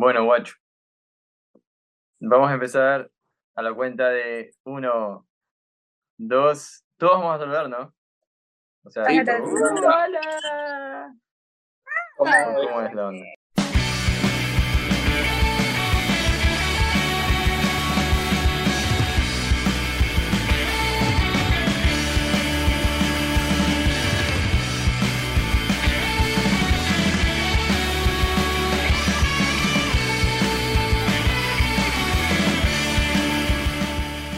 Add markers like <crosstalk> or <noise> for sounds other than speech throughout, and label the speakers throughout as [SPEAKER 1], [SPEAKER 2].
[SPEAKER 1] Bueno, guacho. Vamos a empezar a la cuenta de uno, dos. Todos vamos a saludar, ¿no? O sea,
[SPEAKER 2] Sí. Hola.
[SPEAKER 1] ¿cómo, cómo es la onda?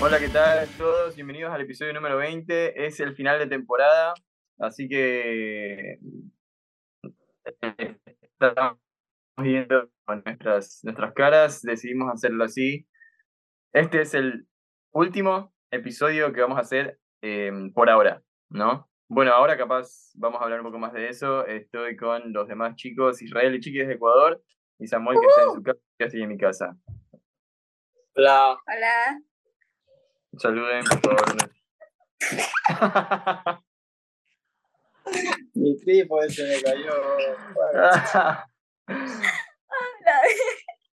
[SPEAKER 1] Hola, ¿qué tal a todos? Bienvenidos al episodio número 20. Es el final de temporada, así que estamos viendo con nuestras, nuestras caras, decidimos hacerlo así. Este es el último episodio que vamos a hacer eh, por ahora, ¿no? Bueno, ahora capaz vamos a hablar un poco más de eso. Estoy con los demás chicos, Israel y Chiqui de Ecuador, y Samuel que está en su casa, y yo estoy en mi casa.
[SPEAKER 3] Hola.
[SPEAKER 2] Hola.
[SPEAKER 1] Saluden, por favor.
[SPEAKER 3] Mi trípode se me cayó. <laughs>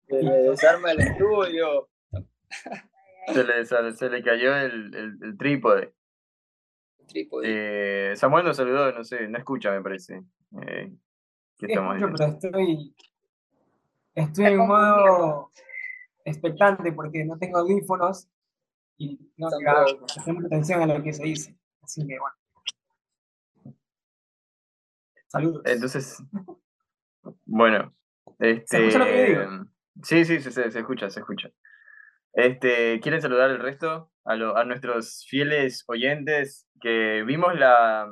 [SPEAKER 3] Se me desarma el estudio.
[SPEAKER 1] se, le, se le cayó el, el, el trípode.
[SPEAKER 3] Trípode.
[SPEAKER 1] Eh, Samuel nos saludó, no sé, no escucha, me parece. Eh, ¿Qué estamos
[SPEAKER 4] escucho, pero estoy, estoy en modo expectante porque no tengo audífonos y prestar mucha atención a lo que se dice. Así que bueno. Saludos.
[SPEAKER 1] Entonces, bueno, este.
[SPEAKER 4] escucha lo que digo?
[SPEAKER 1] Sí, sí, se, se, se escucha, se escucha. Este, ¿quieren saludar el resto? A, lo- a nuestros fieles oyentes que vimos la.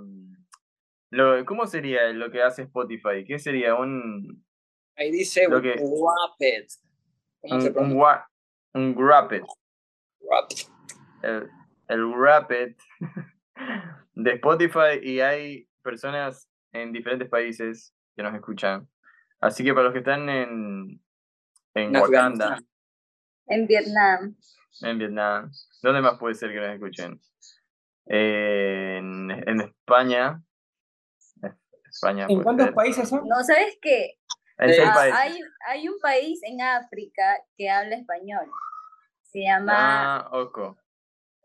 [SPEAKER 1] Lo, ¿Cómo sería lo que hace Spotify? ¿Qué sería? Un,
[SPEAKER 3] Ahí dice
[SPEAKER 1] lo que-
[SPEAKER 3] Wapet. ¿Cómo
[SPEAKER 1] un, un, un Rapid. El, el Rapid <laughs> de Spotify y hay personas en diferentes países que nos escuchan. Así que para los que están en, en
[SPEAKER 3] En
[SPEAKER 1] Wakanda.
[SPEAKER 2] En Vietnam.
[SPEAKER 1] en Vietnam, ¿dónde más puede ser que nos escuchen? En, en España. España
[SPEAKER 4] ¿En cuántos
[SPEAKER 1] ser.
[SPEAKER 4] países son?
[SPEAKER 2] No, ¿sabes qué?
[SPEAKER 1] En seis
[SPEAKER 2] Ah,
[SPEAKER 1] países.
[SPEAKER 2] hay, hay un país en África que habla español. Se llama
[SPEAKER 1] Ah, Oco.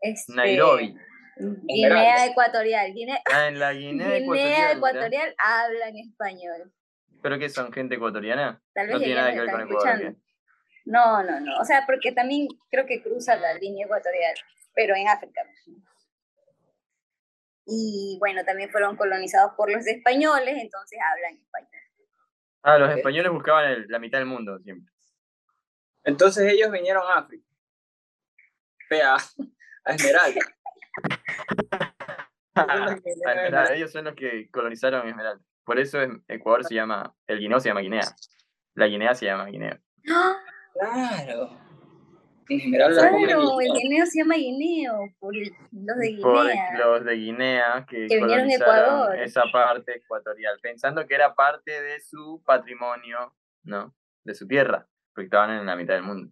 [SPEAKER 2] Este,
[SPEAKER 1] Nairobi.
[SPEAKER 2] Guinea
[SPEAKER 3] Esmeralda.
[SPEAKER 2] Ecuatorial. Guinea,
[SPEAKER 1] Ah, en la Guinea, <laughs>
[SPEAKER 2] Guinea
[SPEAKER 1] Ecuatorial.
[SPEAKER 2] Ecuatorial habla en español.
[SPEAKER 1] ¿Pero qué son? ¿Gente ecuatoriana?
[SPEAKER 2] Tal vez
[SPEAKER 1] No tiene nada que ver con Ecuador.
[SPEAKER 2] No, no, no. O sea, porque también creo que cruza la línea ecuatorial, pero en África. Y bueno, también fueron colonizados por los españoles, entonces hablan español.
[SPEAKER 1] Ah, los españoles buscaban el- la mitad del mundo siempre.
[SPEAKER 3] Entonces ellos vinieron a África. Vea, a Esmeralda. <laughs>
[SPEAKER 1] Esmeralda,
[SPEAKER 3] Esmeralda.
[SPEAKER 1] ellos son los que colonizaron Esmeralda. Por eso es- Ecuador se llama, el Guineo se llama Guinea. La Guinea se llama Guinea.
[SPEAKER 2] ¡Ah!
[SPEAKER 3] Claro. En Esmeralda
[SPEAKER 2] Claro, el
[SPEAKER 3] guineo.
[SPEAKER 2] se llama guineo, por los de
[SPEAKER 1] Por
[SPEAKER 2] Guinea.
[SPEAKER 1] los de Guinea que,
[SPEAKER 2] Que vinieron a
[SPEAKER 1] colonizaron
[SPEAKER 2] Ecuador.
[SPEAKER 1] esa parte ecuatorial, pensando que era parte de su patrimonio, ¿no? De su tierra, porque estaban en la mitad del mundo.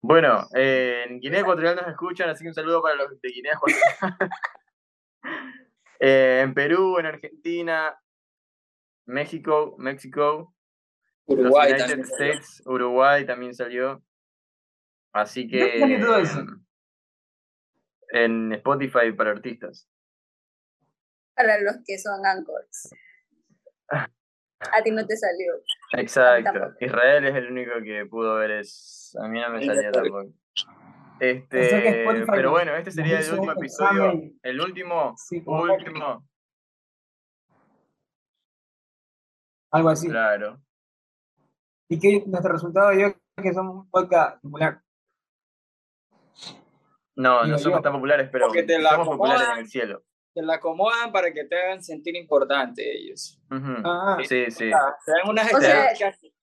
[SPEAKER 1] Bueno, eh, en Guinea Ecuatorial nos escuchan, así que un saludo para los de Guinea Ecuatorial. <laughs> Eh, en Perú, en Argentina, México, México,
[SPEAKER 3] Uruguay
[SPEAKER 1] los United
[SPEAKER 3] también. salió.
[SPEAKER 1] Uruguay también salió. Así que
[SPEAKER 4] ¿Dónde salió todo eso?
[SPEAKER 1] en Spotify para artistas.
[SPEAKER 2] Para los que son anchors. <laughs> A ti no te salió.
[SPEAKER 1] Exacto. Israel es el único que pudo ver es a mí no me salía
[SPEAKER 3] tampoco.
[SPEAKER 1] Este, pero bueno, este sería el último episodio, el último, último,
[SPEAKER 4] Algo así.
[SPEAKER 1] claro.
[SPEAKER 4] Y que nuestro resultado dio que somos un podcast popular.
[SPEAKER 1] No, no somos
[SPEAKER 4] yo.
[SPEAKER 1] tan populares, pero somos populares en el cielo.
[SPEAKER 3] Te la acomodan para que te hagan sentir importante ellos.
[SPEAKER 4] Ah,
[SPEAKER 1] Sí, sí.
[SPEAKER 3] Te dan unas
[SPEAKER 2] O
[SPEAKER 3] estadísticas que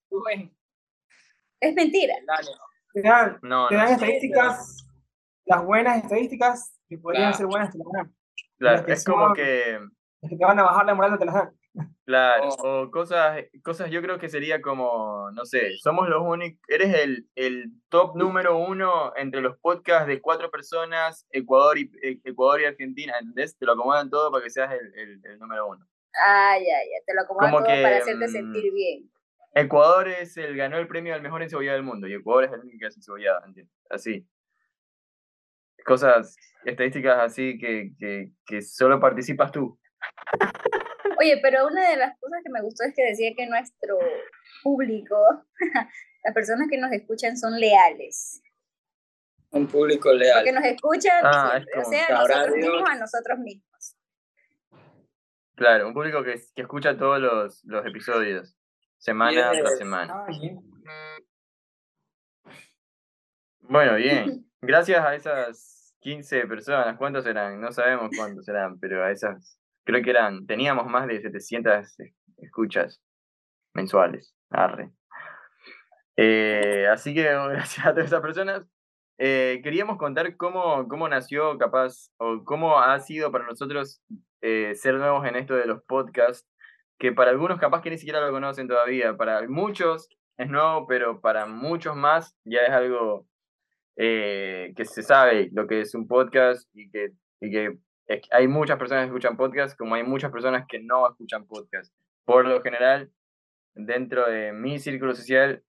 [SPEAKER 2] Es mentira.
[SPEAKER 4] te dan,
[SPEAKER 1] No,
[SPEAKER 4] te dan estadísticas, las buenas estadísticas que podrían
[SPEAKER 3] Claro.
[SPEAKER 4] ser buenas, te las dan.
[SPEAKER 1] claro,
[SPEAKER 4] las que
[SPEAKER 1] es como que
[SPEAKER 4] Las que te van a bajar la moral no te las dan.
[SPEAKER 1] Claro,
[SPEAKER 3] Oh.
[SPEAKER 1] o cosas, cosas yo creo que sería como, no sé, somos los únicos, eres el, el top número uno entre los podcasts de cuatro personas, Ecuador y, E- Ecuador y Argentina, ¿entendés? Te lo acomodan todo para que seas el, el- el número uno.
[SPEAKER 2] Ah, ya, ya. Te lo acomodan
[SPEAKER 1] Como
[SPEAKER 2] todo
[SPEAKER 1] que,
[SPEAKER 2] para hacerte
[SPEAKER 1] mm,
[SPEAKER 2] sentir bien.
[SPEAKER 1] Ecuador es el, ganó el premio al mejor encebollado del mundo y Ecuador es el único que hace encebollado, ¿entiendes? Así. Cosas, estadísticas así que, que, que solo participas tú.
[SPEAKER 2] Oye, pero una de las cosas que me gustó es que decía que nuestro público, <laughs> las personas que nos escuchan son leales.
[SPEAKER 3] Un público leal.
[SPEAKER 2] Porque nos escuchan,
[SPEAKER 1] Ah, es
[SPEAKER 2] o sea, nosotros
[SPEAKER 3] Dios.
[SPEAKER 2] mismos a nosotros mismos.
[SPEAKER 1] Claro, un público que, que escucha todos los, los episodios, semana
[SPEAKER 3] Yes.
[SPEAKER 1] tras semana. Bueno, bien. <laughs> Gracias a esas 15 personas, ¿cuántos eran? No sabemos cuántos eran, pero a esas, creo que eran, teníamos más de 700 es- escuchas mensuales. Arre. Eh, así que <laughs> gracias a todas esas personas. Eh, queríamos contar cómo, cómo nació, capaz, o cómo ha sido para nosotros eh, ser nuevos en esto de los podcasts, que para algunos capaz que ni siquiera lo conocen todavía, para muchos es nuevo, pero para muchos más ya es algo que se sabe lo que es un podcast y que, y que hay muchas personas que escuchan podcast, como hay muchas personas que no escuchan podcast. Por lo general, dentro de mi círculo social,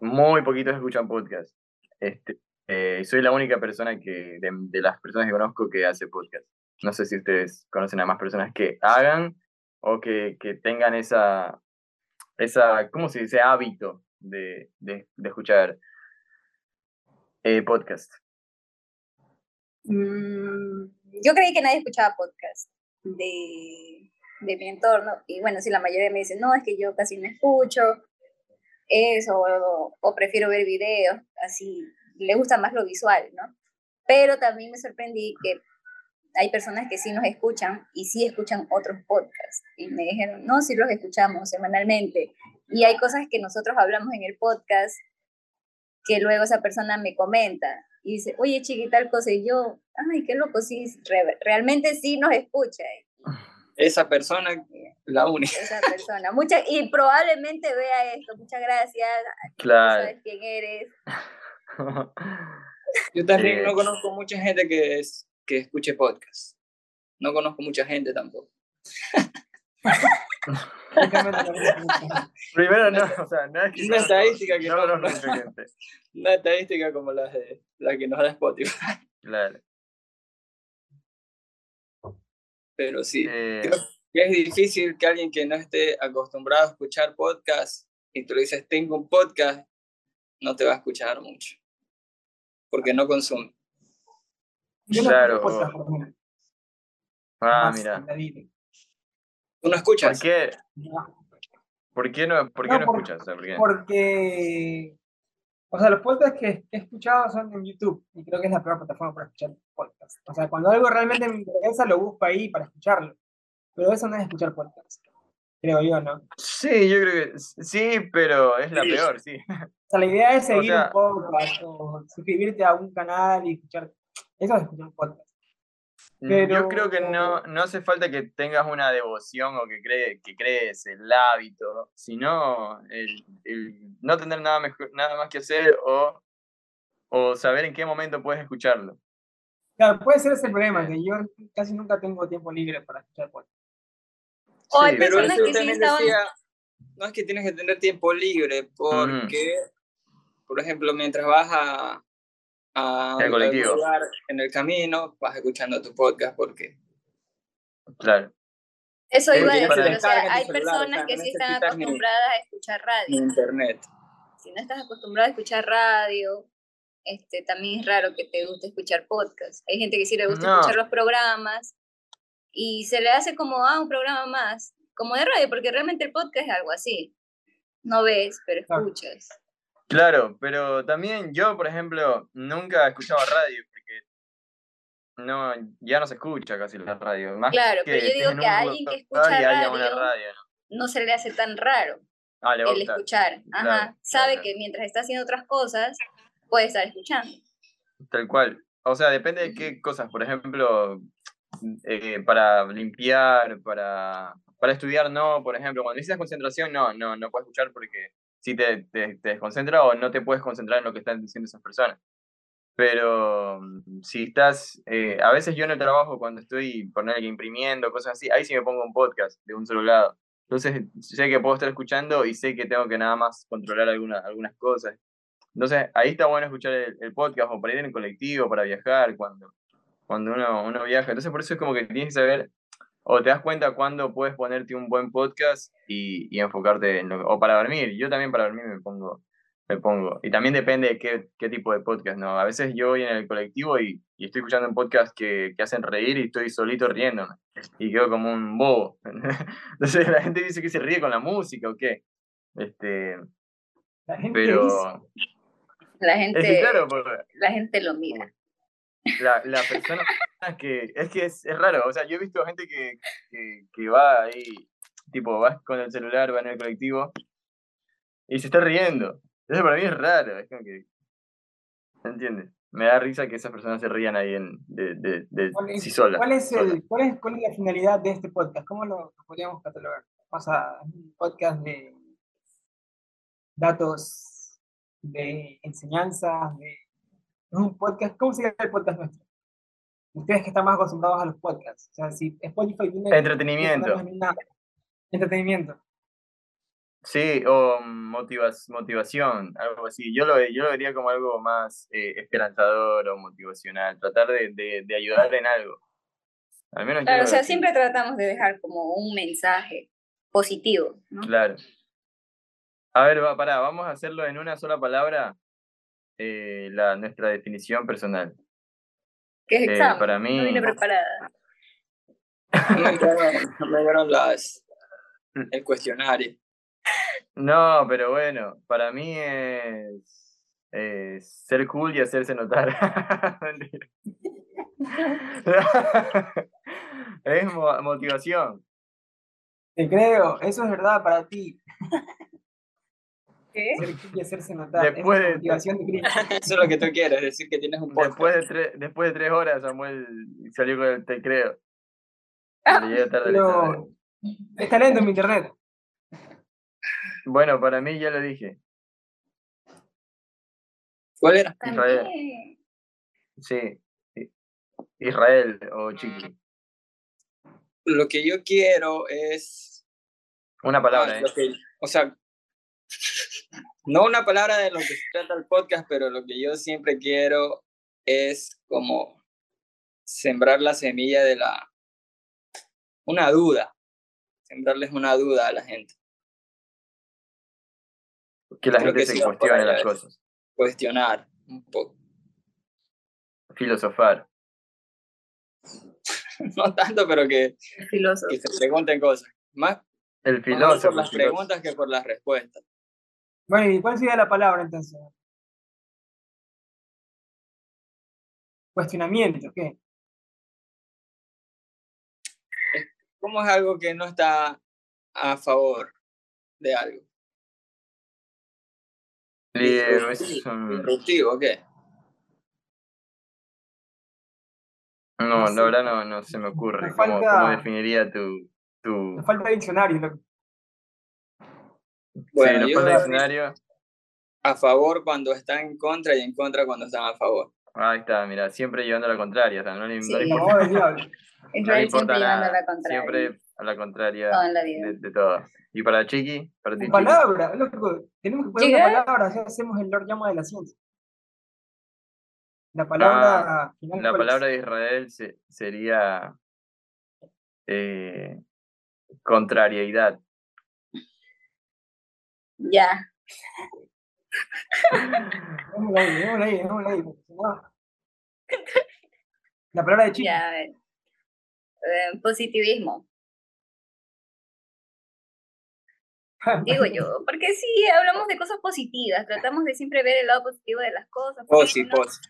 [SPEAKER 1] muy poquitos escuchan podcast. Este, eh, soy la única persona que, de, las personas que conozco que hace podcast. No sé si ustedes conocen a más personas que hagan o que, que tengan esa, esa, ¿cómo se dice? Hábito de, de, de escuchar eh, podcast.
[SPEAKER 2] Mm, yo creí que nadie escuchaba podcast de, de mi entorno. Y bueno, si la mayoría me dice, no, es que yo casi no escucho eso, o, o prefiero ver videos, así, le gusta más lo visual, ¿no? Pero también me sorprendí que hay personas que sí nos escuchan y sí escuchan otros podcasts. Y me dijeron, no, sí los escuchamos semanalmente. Y hay cosas que nosotros hablamos en el podcast que luego esa persona me comenta y dice, oye, chiqui, tal cosa, y yo, ay, qué loco, sí, re- realmente sí nos escucha
[SPEAKER 3] Esa persona, la única. <laughs>
[SPEAKER 2] esa persona. Mucha, y probablemente vea esto, muchas gracias,
[SPEAKER 1] Claro.
[SPEAKER 2] sabes quién eres. <laughs>
[SPEAKER 3] Yo también no conozco mucha gente que, es, que escuche podcast. No conozco mucha gente tampoco. <laughs>
[SPEAKER 4] No.
[SPEAKER 1] Primero, no, o sea, no es que
[SPEAKER 3] Una
[SPEAKER 1] no-
[SPEAKER 3] estadística que
[SPEAKER 1] no
[SPEAKER 3] no-
[SPEAKER 1] gente.
[SPEAKER 3] Una estadística como la, de, la que nos da Spotify.
[SPEAKER 1] Claro.
[SPEAKER 3] Pero sí,
[SPEAKER 1] Eh,
[SPEAKER 3] creo que es difícil que alguien que no esté acostumbrado a escuchar podcast y tú le dices, tengo un podcast, no te va a escuchar mucho. Porque no consume.
[SPEAKER 4] Yo no
[SPEAKER 1] Claro.
[SPEAKER 4] podcast,
[SPEAKER 1] ah,
[SPEAKER 4] más
[SPEAKER 1] mira.
[SPEAKER 3] ¿Tú no
[SPEAKER 1] ¿Por
[SPEAKER 3] escuchas?
[SPEAKER 1] qué,
[SPEAKER 4] No,
[SPEAKER 1] por qué no, por qué
[SPEAKER 4] No,
[SPEAKER 1] no
[SPEAKER 4] por-
[SPEAKER 1] escuchas? O sea, ¿por qué?
[SPEAKER 4] Porque, o sea, los podcasts que he escuchado son en YouTube y creo que es la peor plataforma para escuchar podcasts. O sea, cuando algo realmente me interesa, lo busco ahí para escucharlo. Pero eso no es escuchar podcasts, creo yo, ¿no? O
[SPEAKER 1] Sí, yo creo que sí, pero es la peor, sí.
[SPEAKER 4] sea, la idea es <laughs>
[SPEAKER 1] O
[SPEAKER 4] seguir
[SPEAKER 1] sea-
[SPEAKER 4] un podcast o suscribirte a un canal y escuchar. Eso es escuchar un podcast.
[SPEAKER 1] Yo creo que no, no hace falta que tengas una devoción o que, cree, que crees el hábito, sino el, el no tener nada, mejor, nada más que hacer o, o saber en qué momento puedes escucharlo.
[SPEAKER 4] Claro, puede ser ese el problema, que yo casi nunca tengo tiempo libre para escuchar podcasts.
[SPEAKER 2] O hay
[SPEAKER 1] Sí,
[SPEAKER 3] Pero
[SPEAKER 2] personas
[SPEAKER 3] eso
[SPEAKER 2] que sí
[SPEAKER 3] también
[SPEAKER 2] estaban...
[SPEAKER 3] decía, no es que tienes que tener tiempo libre, porque, por ejemplo, mientras vas a, a
[SPEAKER 1] El colectivo.
[SPEAKER 3] lugar en el camino, vas escuchando tu podcast porque
[SPEAKER 1] Claro.
[SPEAKER 2] Eso iba a decir, o sea, hay
[SPEAKER 3] o
[SPEAKER 2] personas
[SPEAKER 3] sea,
[SPEAKER 2] que
[SPEAKER 3] no
[SPEAKER 2] sí están
[SPEAKER 3] ni-
[SPEAKER 2] acostumbradas a escuchar radio.
[SPEAKER 3] internet.
[SPEAKER 2] Si no estás acostumbrado a escuchar radio, este, también es raro que te guste escuchar podcast. Hay gente que sí le gusta
[SPEAKER 1] No.
[SPEAKER 2] escuchar los programas y se le hace como, ah, un programa más, como de radio, porque realmente el podcast es algo así. No ves, pero
[SPEAKER 4] Claro.
[SPEAKER 2] escuchas.
[SPEAKER 1] Claro, pero también yo, por ejemplo, nunca escuchaba radio porque no, ya no se escucha casi la radio. Más
[SPEAKER 2] Claro,
[SPEAKER 1] que
[SPEAKER 2] pero yo digo que a alguien que escucha radio,
[SPEAKER 1] radio, ¿no?
[SPEAKER 2] No se le hace tan raro
[SPEAKER 1] Ah,
[SPEAKER 2] el escuchar. Ajá.
[SPEAKER 1] Claro,
[SPEAKER 2] Sabe
[SPEAKER 1] claro.
[SPEAKER 2] que mientras está haciendo otras cosas, puede estar escuchando.
[SPEAKER 1] Tal cual. O sea, depende de qué cosas. Por ejemplo, eh, para limpiar, para, para estudiar, no. Por ejemplo, cuando necesitas concentración, no, no, no puedes escuchar porque si te, te, te desconcentra o no te puedes concentrar en lo que están diciendo esas personas. Pero mm, si estás, eh, a veces yo en el trabajo, cuando estoy, poner imprimiendo, cosas así, ahí sí me pongo un podcast de un solo lado. Entonces sé que puedo estar escuchando y sé que tengo que nada más controlar algunas algunas cosas. Entonces ahí está bueno escuchar el, podcast o para ir en colectivo, para viajar, cuando, cuando uno, uno viaja. Entonces por eso es como que tienes que saber o te das cuenta cuándo puedes ponerte un buen podcast y, y enfocarte en lo, o para dormir. Yo también para dormir me pongo me pongo. Y también depende de qué, qué tipo de podcast, ¿no? A veces yo voy en el colectivo y, y estoy escuchando un podcast que, que, hacen reír y estoy solito riéndome. Y quedo como un bobo. <laughs> Entonces la gente dice que se ríe con la música o qué. Este,
[SPEAKER 4] La gente
[SPEAKER 1] pero
[SPEAKER 4] dice,
[SPEAKER 2] La gente,
[SPEAKER 1] es que claro, porque
[SPEAKER 2] la gente lo mira.
[SPEAKER 1] la, la persona <laughs> que... Es que es, es raro. O sea, yo he visto gente que, que, que va ahí, tipo, vas con el celular, va en el colectivo y se está riendo. Eso para mí es raro. Es como que... ¿Me entiendes? Me da risa que esas personas se rían ahí en, de, de, de
[SPEAKER 4] ¿Cuál es,
[SPEAKER 1] sí solas.
[SPEAKER 4] cuál es el, cuál, es, ¿Cuál es la finalidad de este podcast? ¿Cómo lo, podríamos catalogar? O sea, un podcast de datos, de enseñanzas, de... Un podcast, ¿cómo sería el podcast nuestro? Ustedes que están más acostumbrados a los podcasts. O sea, si Spotify tiene...
[SPEAKER 1] Entretenimiento.
[SPEAKER 4] Entretenimiento.
[SPEAKER 1] Sí, o motivas, motivación, algo así. Yo lo, yo lo vería como algo más eh, esperanzador o motivacional, tratar de, de, de, ayudar en algo. Al menos
[SPEAKER 2] Claro,
[SPEAKER 1] yo
[SPEAKER 2] o sea, siempre tratamos de dejar como un mensaje positivo, ¿no?
[SPEAKER 1] Claro. A ver, va, pará, vamos a hacerlo en una sola palabra, eh, la, nuestra definición personal.
[SPEAKER 2] Que es
[SPEAKER 1] Eh,
[SPEAKER 2] examen.
[SPEAKER 1] para mí-
[SPEAKER 2] No vine preparada. <laughs>
[SPEAKER 3] No me dieron, no me dieron las, el cuestionario.
[SPEAKER 1] No, pero bueno, para mí es, es ser cool y hacerse notar. <laughs> <laughs> Es mo- motivación.
[SPEAKER 4] Te creo, eso es verdad para ti.
[SPEAKER 2] ¿Qué?
[SPEAKER 4] Ser y hacerse notar.
[SPEAKER 1] Después
[SPEAKER 4] es
[SPEAKER 1] de-
[SPEAKER 4] motivación de. <laughs>
[SPEAKER 3] Eso es lo que tú quieres, decir que tienes un podcast.
[SPEAKER 1] Después de, tres, después de tres horas, Samuel salió con el te creo. Pero llegué tarde
[SPEAKER 4] Pero está lento en mi internet.
[SPEAKER 1] Bueno, para mí ya lo dije.
[SPEAKER 3] ¿Cuál era?
[SPEAKER 1] Israel. Sí. Israel o Chiqui.
[SPEAKER 3] Lo que yo quiero es.
[SPEAKER 1] Una palabra,
[SPEAKER 3] ah,
[SPEAKER 1] ¿eh?
[SPEAKER 3] que- o sea, no una palabra de lo que se trata el podcast, pero lo que yo siempre quiero es como sembrar la semilla de la. Una duda. Sembrarles una duda a la gente.
[SPEAKER 1] Que la
[SPEAKER 3] creo
[SPEAKER 1] gente
[SPEAKER 3] que
[SPEAKER 1] se cuestione las cosas.
[SPEAKER 3] Cuestionar un poco.
[SPEAKER 1] Filosofar. <laughs>
[SPEAKER 3] No tanto, pero que,
[SPEAKER 2] Filósofo.
[SPEAKER 3] que se pregunten cosas. Más,
[SPEAKER 1] El
[SPEAKER 3] más por
[SPEAKER 1] filósofo.
[SPEAKER 3] las
[SPEAKER 1] filósofo.
[SPEAKER 3] preguntas que por las respuestas.
[SPEAKER 4] Bueno, ¿y cuál sería la palabra entonces? Cuestionamiento, ¿qué?
[SPEAKER 3] ¿Cómo es algo que no está a favor de algo?
[SPEAKER 1] Es
[SPEAKER 3] Disruptivo, ¿qué?
[SPEAKER 1] No,
[SPEAKER 4] No
[SPEAKER 1] la verdad no, no se me ocurre.
[SPEAKER 4] Me
[SPEAKER 1] ¿Cómo,
[SPEAKER 4] falta-
[SPEAKER 1] cómo definiría tu, tu...
[SPEAKER 4] Nos falta diccionario.
[SPEAKER 3] Bueno, yo
[SPEAKER 1] falta
[SPEAKER 3] a- favor cuando están en contra y en contra cuando están a favor.
[SPEAKER 1] Ahí está, mira, siempre llevando a la contraria. O sea, no le, no le
[SPEAKER 2] Sí.
[SPEAKER 1] importa, <laughs>
[SPEAKER 4] No,
[SPEAKER 1] le importa
[SPEAKER 2] siempre llevando a la contraria.
[SPEAKER 1] Siempre a la contraria
[SPEAKER 2] la vida.
[SPEAKER 1] de, de todo. Y para Chiqui, para ti,
[SPEAKER 4] La
[SPEAKER 1] Chiqui.
[SPEAKER 4] palabra, loco. Tenemos que poner
[SPEAKER 2] Llegar.
[SPEAKER 4] una palabra, así hacemos el Lord Llama de la ciencia. La palabra final.
[SPEAKER 1] Ah, La palabra de Israel se- sería eh, contrariedad.
[SPEAKER 2] Ya.
[SPEAKER 4] Dejémosla ahí, dejémosla ahí, ahí, no- La palabra de chico. <laughs>
[SPEAKER 2] Ya, a ver. Eh, positivismo. Digo yo, porque sí, hablamos de cosas positivas, tratamos de siempre ver el lado positivo de las cosas. ¿por qué
[SPEAKER 3] Posi,
[SPEAKER 2] no?
[SPEAKER 3] posi.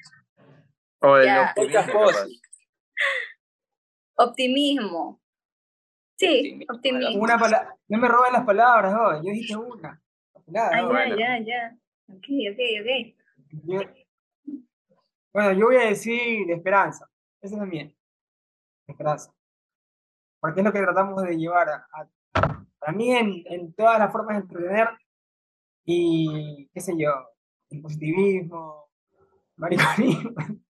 [SPEAKER 1] O el
[SPEAKER 2] Ya.
[SPEAKER 1] optimismo.
[SPEAKER 2] Optimismo. Sí,
[SPEAKER 3] Optimismo,
[SPEAKER 2] optimismo.
[SPEAKER 4] Una palabra. No me roben las palabras, oh, yo dije una. Nada,
[SPEAKER 2] Ah, ya,
[SPEAKER 1] bueno.
[SPEAKER 2] ya, ya. Ok, ok, ok.
[SPEAKER 4] Yo- bueno, yo voy a decir esperanza. Esa es la mía. Esperanza. Porque es lo que tratamos de llevar a, a- para mí en, en todas las formas de entretener y qué sé yo, el positivismo, mariconismo. <laughs>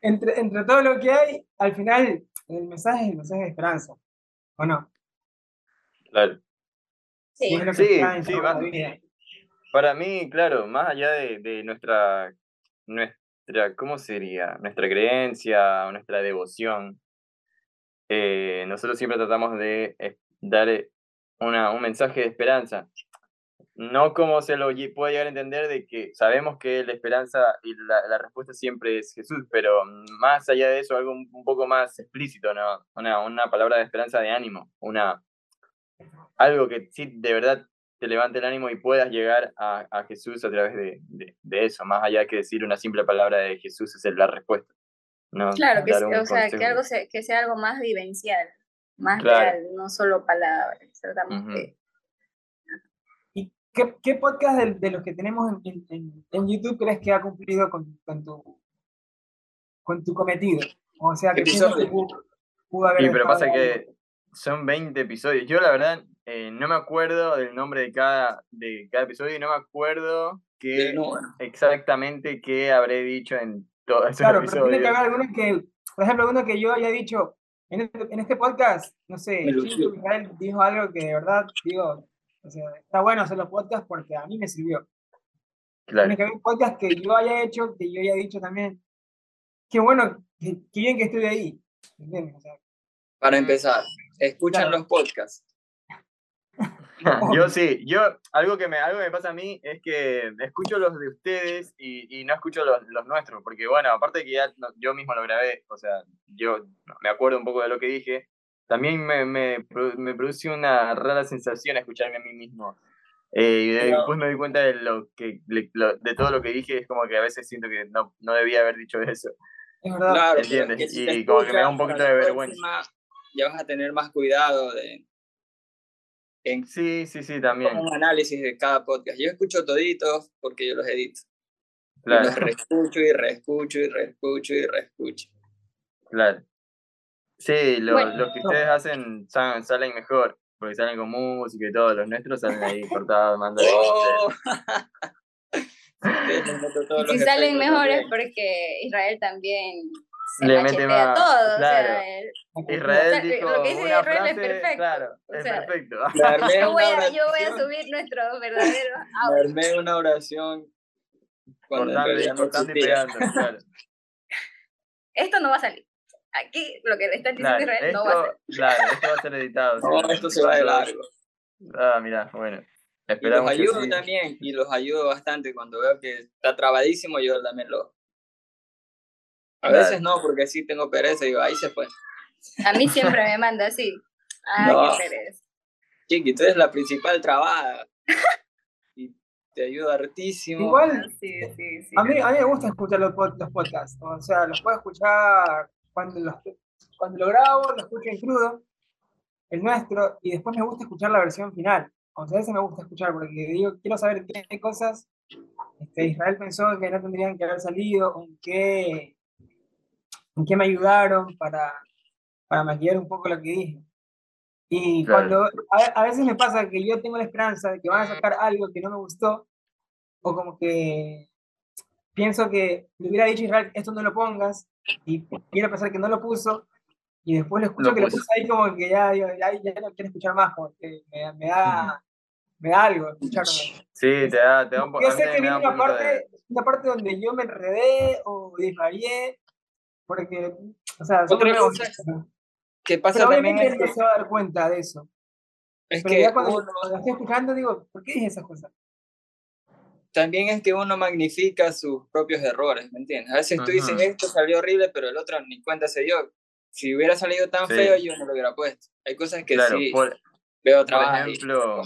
[SPEAKER 4] entre, entre todo lo que hay, al final el mensaje es el mensaje de esperanza. ¿O no?
[SPEAKER 1] Claro.
[SPEAKER 2] Sí.
[SPEAKER 1] Sí, sí, va. Para mí, claro, más allá de, de nuestra, nuestra, ¿cómo sería? Nuestra creencia nuestra devoción, eh, nosotros siempre tratamos de eh, dar eh, una, un mensaje de esperanza. No como se lo puede llegar a entender de que sabemos que la esperanza y la, la respuesta siempre es Jesús, pero más allá de eso, algo un, un poco más explícito, ¿no? Una, una palabra de esperanza de ánimo, una, algo que sí de verdad te levante el ánimo y puedas llegar a, a Jesús a través de, de, de eso, más allá que decir una simple palabra de Jesús es la respuesta. ¿no?
[SPEAKER 2] Claro, que,
[SPEAKER 1] Dar
[SPEAKER 2] se-
[SPEAKER 1] un
[SPEAKER 2] o sea, que, algo se- que sea algo más vivencial, más
[SPEAKER 1] Claro.
[SPEAKER 2] real, no solo palabras. De-
[SPEAKER 4] ¿Y qué, qué podcast de, de los que tenemos en, en- en- YouTube crees que ha cumplido con, con tu, con tu cometido? O sea, que pudo, pudo haber
[SPEAKER 1] Sí, pero
[SPEAKER 4] dejado
[SPEAKER 1] pasa
[SPEAKER 4] algo.
[SPEAKER 1] que son 20 episodios. Yo la verdad eh, no me acuerdo del nombre de cada, de cada episodio y no me acuerdo
[SPEAKER 3] número.
[SPEAKER 1] exactamente qué habré dicho en todos esos
[SPEAKER 4] Claro, pero tiene que
[SPEAKER 1] episodios.
[SPEAKER 4] haber algunos que, por ejemplo, uno que yo haya dicho en este, en este podcast, no sé. Israel dijo algo que de verdad, digo, o sea, está bueno hacer los podcasts porque a mí me sirvió.
[SPEAKER 1] Claro,
[SPEAKER 4] Tiene que haber podcasts que yo haya hecho, que yo haya dicho también, qué bueno, qué, qué bien que estuve ahí. ¿entiendes? O sea,
[SPEAKER 3] Para empezar, escuchan
[SPEAKER 4] Claro.
[SPEAKER 3] los podcasts. <laughs>
[SPEAKER 1] Yo <laughs> sí, yo, algo que me, algo que me pasa a mí es que escucho los de ustedes y, y no escucho los, los nuestros, porque bueno, aparte de que ya no- yo mismo lo grabé, o sea, yo me acuerdo un poco de lo que dije, también me, me, produ- me produce una rara sensación escucharme a mí mismo. Eh, y después me doy cuenta de lo que lo- de todo lo que dije, es como que a veces siento que no, no debía haber dicho eso.
[SPEAKER 4] es verdad.
[SPEAKER 3] Claro,
[SPEAKER 1] ¿Entiendes?
[SPEAKER 3] que si te
[SPEAKER 1] Y como que me da un poquito de vergüenza.
[SPEAKER 3] próxima Ya vas a tener más cuidado de, en
[SPEAKER 1] Sí, sí, sí, también.
[SPEAKER 3] un análisis de cada podcast. Yo escucho toditos porque yo los edito. Y
[SPEAKER 1] Claro,
[SPEAKER 3] los reescucho y reescucho y reescucho y reescucho.
[SPEAKER 1] claro. Sí, lo-
[SPEAKER 2] Bueno.
[SPEAKER 1] los que ustedes hacen sa- salen mejor, porque salen con música y todo. Los nuestros salen ahí cortados, <laughs> mandando.
[SPEAKER 3] ¡Oh! <laughs> <laughs>
[SPEAKER 2] Si salen mejores
[SPEAKER 3] también.
[SPEAKER 2] porque Israel también se
[SPEAKER 1] Le mete más,
[SPEAKER 2] todo.
[SPEAKER 1] claro.
[SPEAKER 2] O sea,
[SPEAKER 1] Israel
[SPEAKER 2] O sea,
[SPEAKER 1] dijo
[SPEAKER 2] lo que dice
[SPEAKER 1] una
[SPEAKER 2] Israel es
[SPEAKER 1] frase,
[SPEAKER 2] perfecto,
[SPEAKER 1] claro,
[SPEAKER 2] o
[SPEAKER 1] es
[SPEAKER 2] sea,
[SPEAKER 1] perfecto. <laughs>
[SPEAKER 2] Yo, voy a, yo voy a subir nuestro <laughs> verdadero
[SPEAKER 3] me
[SPEAKER 2] audio.
[SPEAKER 3] armé una oración
[SPEAKER 1] cortando, y-
[SPEAKER 3] existía.
[SPEAKER 1] pegando, claro. <laughs>
[SPEAKER 2] Esto no va a salir. Aquí lo que le están diciendo
[SPEAKER 1] Claro,
[SPEAKER 2] Israel no va a
[SPEAKER 1] esto,
[SPEAKER 2] salir.
[SPEAKER 1] claro, esto va a ser editado.
[SPEAKER 3] No, esto se va de largo.
[SPEAKER 1] Ah, mira, bueno.
[SPEAKER 3] Y los
[SPEAKER 1] Esperamos
[SPEAKER 3] ayudo
[SPEAKER 1] sí.
[SPEAKER 3] también, y los ayudo bastante. Cuando veo que está trabadísimo, yo también lo. A
[SPEAKER 1] Claro.
[SPEAKER 3] veces no, porque sí tengo pereza y digo, ahí se fue.
[SPEAKER 2] A mí siempre me manda así. Ay,
[SPEAKER 3] No.
[SPEAKER 2] qué pereza.
[SPEAKER 3] Chiqui, tú eres la principal trabada. <laughs> y te ayudo hartísimo.
[SPEAKER 4] Igual,
[SPEAKER 2] Sí, sí, sí.
[SPEAKER 4] a mí, a mí me gusta escuchar los, pod- los podcasts, o sea, los puedo escuchar cuando, los, cuando lo grabo, lo escucho en crudo, el nuestro, y después me gusta escuchar la versión final. O sea, ese me gusta escuchar porque digo, quiero saber qué cosas este, Israel pensó que no tendrían que haber salido, o en qué, en qué me ayudaron para, para maquillar un poco lo que dije. Y
[SPEAKER 1] Claro.
[SPEAKER 4] cuando a, a veces me pasa que yo tengo la esperanza de que van a sacar algo que no me gustó, o como que pienso que le hubiera dicho Israel, esto no lo pongas, y quiero pensar que no lo puso, y después lo escucho
[SPEAKER 1] Lo
[SPEAKER 4] que lo
[SPEAKER 1] puso.
[SPEAKER 4] ahí como que ya, ya, ya no quiero escuchar más, porque me, me da, me da algo escucharlo.
[SPEAKER 1] Sí, te da, te da un poco.
[SPEAKER 4] Yo sé que viene una parte, una parte donde yo me enredé o desvarié, porque, o sea,
[SPEAKER 3] Otra cosa
[SPEAKER 4] ¿no?
[SPEAKER 3] ¿Qué pasa
[SPEAKER 4] pero
[SPEAKER 3] también
[SPEAKER 4] obviamente
[SPEAKER 3] es
[SPEAKER 4] no
[SPEAKER 3] que,
[SPEAKER 4] se va a dar cuenta de eso.
[SPEAKER 3] es
[SPEAKER 4] Pero
[SPEAKER 3] que
[SPEAKER 4] ya cuando
[SPEAKER 3] uno-
[SPEAKER 4] lo estoy escuchando digo, ¿por qué dije esas cosas?
[SPEAKER 3] también es que uno magnifica sus propios errores, ¿me entiendes? A veces tú dices, esto salió horrible, pero el otro ni cuenta se dio. Si hubiera salido tan
[SPEAKER 1] Sí.
[SPEAKER 3] feo, yo no lo hubiera puesto. Hay cosas que
[SPEAKER 1] Claro,
[SPEAKER 3] sí
[SPEAKER 1] por,
[SPEAKER 3] veo
[SPEAKER 1] por ejemplo,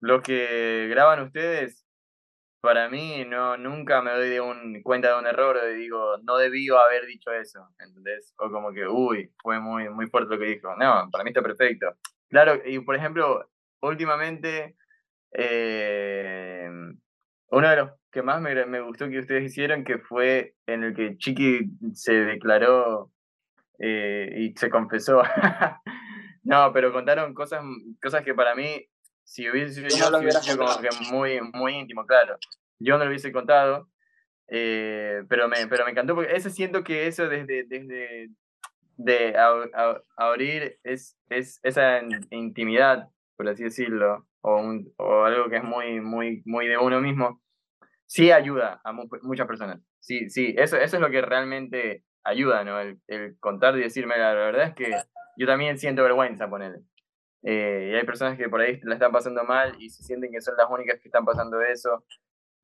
[SPEAKER 1] lo que graban ustedes, para mí no nunca me doy de un, cuenta de un error de digo, no debió haber dicho eso, ¿entendés? O como que, uy, fue muy, muy fuerte lo que dijo. No, para mí está perfecto. Claro, y por ejemplo, últimamente, eh, uno de los que más me, me gustó que ustedes hicieron, que fue en el que Chiqui se declaró eh, y se confesó. <laughs> no, pero contaron cosas, cosas que para mí, si hubiese sido
[SPEAKER 3] Yo no
[SPEAKER 1] si hubiese sido como que muy, muy íntimo, claro. Yo no lo hubiese contado, eh, pero, me, pero me encantó porque eso siento que eso desde, desde de a- a- abrir es, es esa in- intimidad, por así decirlo, o, un- o algo que es muy, muy, muy de uno mismo, sí ayuda a mu- muchas personas. Sí, sí, eso, eso es lo que realmente ayuda, ¿no? El, el contar y decirme la verdad es que yo también siento vergüenza, ponerle. Eh, y hay personas que por ahí la están pasando mal y se sienten que son las únicas que están pasando eso.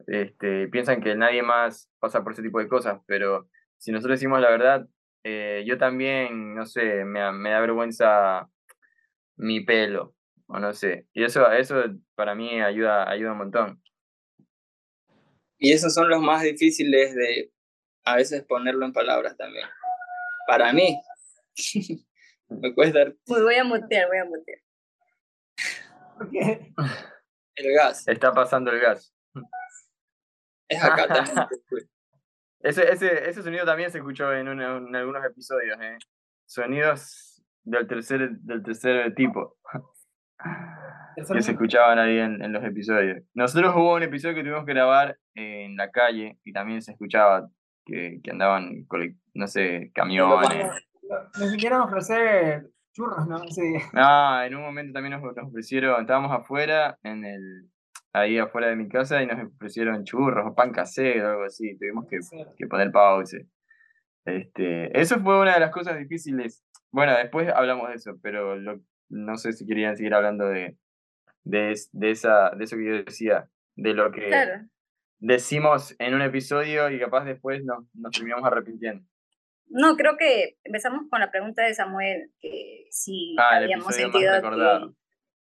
[SPEAKER 1] Este, piensan que nadie más pasa por ese tipo de cosas, pero si nosotros decimos la verdad, eh, yo también, no sé, me, da- me da vergüenza mi pelo, o no sé. Y eso, eso para mí ayuda, ayuda un montón.
[SPEAKER 3] Y esos son los más difíciles de a veces ponerlo en palabras también. Para mí. <laughs> Me cuesta
[SPEAKER 2] Pues voy a mutear, voy a mutear.
[SPEAKER 4] Porque <laughs>
[SPEAKER 3] el gas.
[SPEAKER 1] Está pasando el gas.
[SPEAKER 3] Es acá <laughs> también.
[SPEAKER 1] Ese, ese, ese sonido también se escuchó en, una- en algunos episodios, ¿eh? Sonidos del tercer, del tercer tipo. que se escuchaban ahí en, en los episodios. Nosotros hubo un episodio que tuvimos que grabar en la calle y también se escuchaba que, que andaban, no sé, camiones.
[SPEAKER 4] nos vinieron a ofrecer churros, ¿no? Ese día.
[SPEAKER 1] Ah, en un momento también nos, nos ofrecieron, estábamos afuera, en el, ahí afuera de mi casa y nos ofrecieron churros o pan casero, algo así. Tuvimos que, que poner pausa. Este, eso fue una de las cosas difíciles. Bueno, después hablamos de eso, pero lo- no sé si querían seguir hablando de, de, de, esa, de eso que yo decía, de lo que
[SPEAKER 2] Claro.
[SPEAKER 1] decimos en un episodio y capaz después nos, nos terminamos arrepintiendo.
[SPEAKER 2] No, creo que empezamos con la pregunta de Samuel, que si
[SPEAKER 1] Ah,
[SPEAKER 2] habíamos sentido que,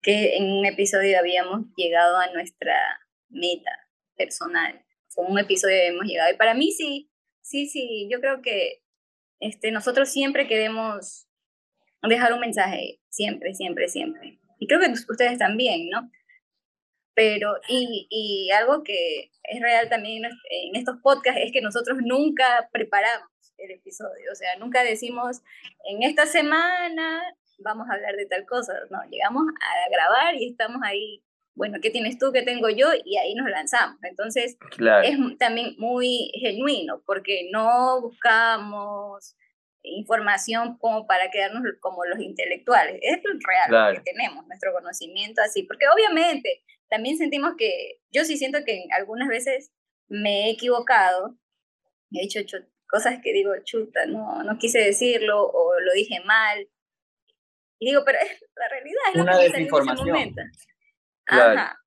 [SPEAKER 2] que en un episodio habíamos llegado a nuestra meta personal. Con un episodio hemos llegado. Y para mí sí, sí, sí, yo creo que este, nosotros siempre queremos dejar un mensaje, siempre, siempre, siempre. Y creo que ustedes también, ¿no? Pero, y, y algo que es real también en estos podcasts es que nosotros nunca preparamos el episodio, o sea, nunca decimos, en esta semana vamos a hablar de tal cosa, no, llegamos a grabar y estamos ahí, bueno, ¿qué tienes tú, qué tengo yo? Y ahí nos lanzamos. Entonces,
[SPEAKER 1] Claro,
[SPEAKER 2] es también muy genuino, porque no buscamos información como para quedarnos como los intelectuales. Es lo real
[SPEAKER 1] Claro.
[SPEAKER 2] que tenemos, nuestro conocimiento así, porque obviamente también sentimos que, yo sí siento que algunas veces me he equivocado, he dicho cosas que digo, chuta, no, no quise decirlo o lo dije mal. Y digo, pero es la realidad es lo
[SPEAKER 3] Una
[SPEAKER 2] que salió en ese
[SPEAKER 3] desinformación.
[SPEAKER 1] Claro.
[SPEAKER 2] Ajá.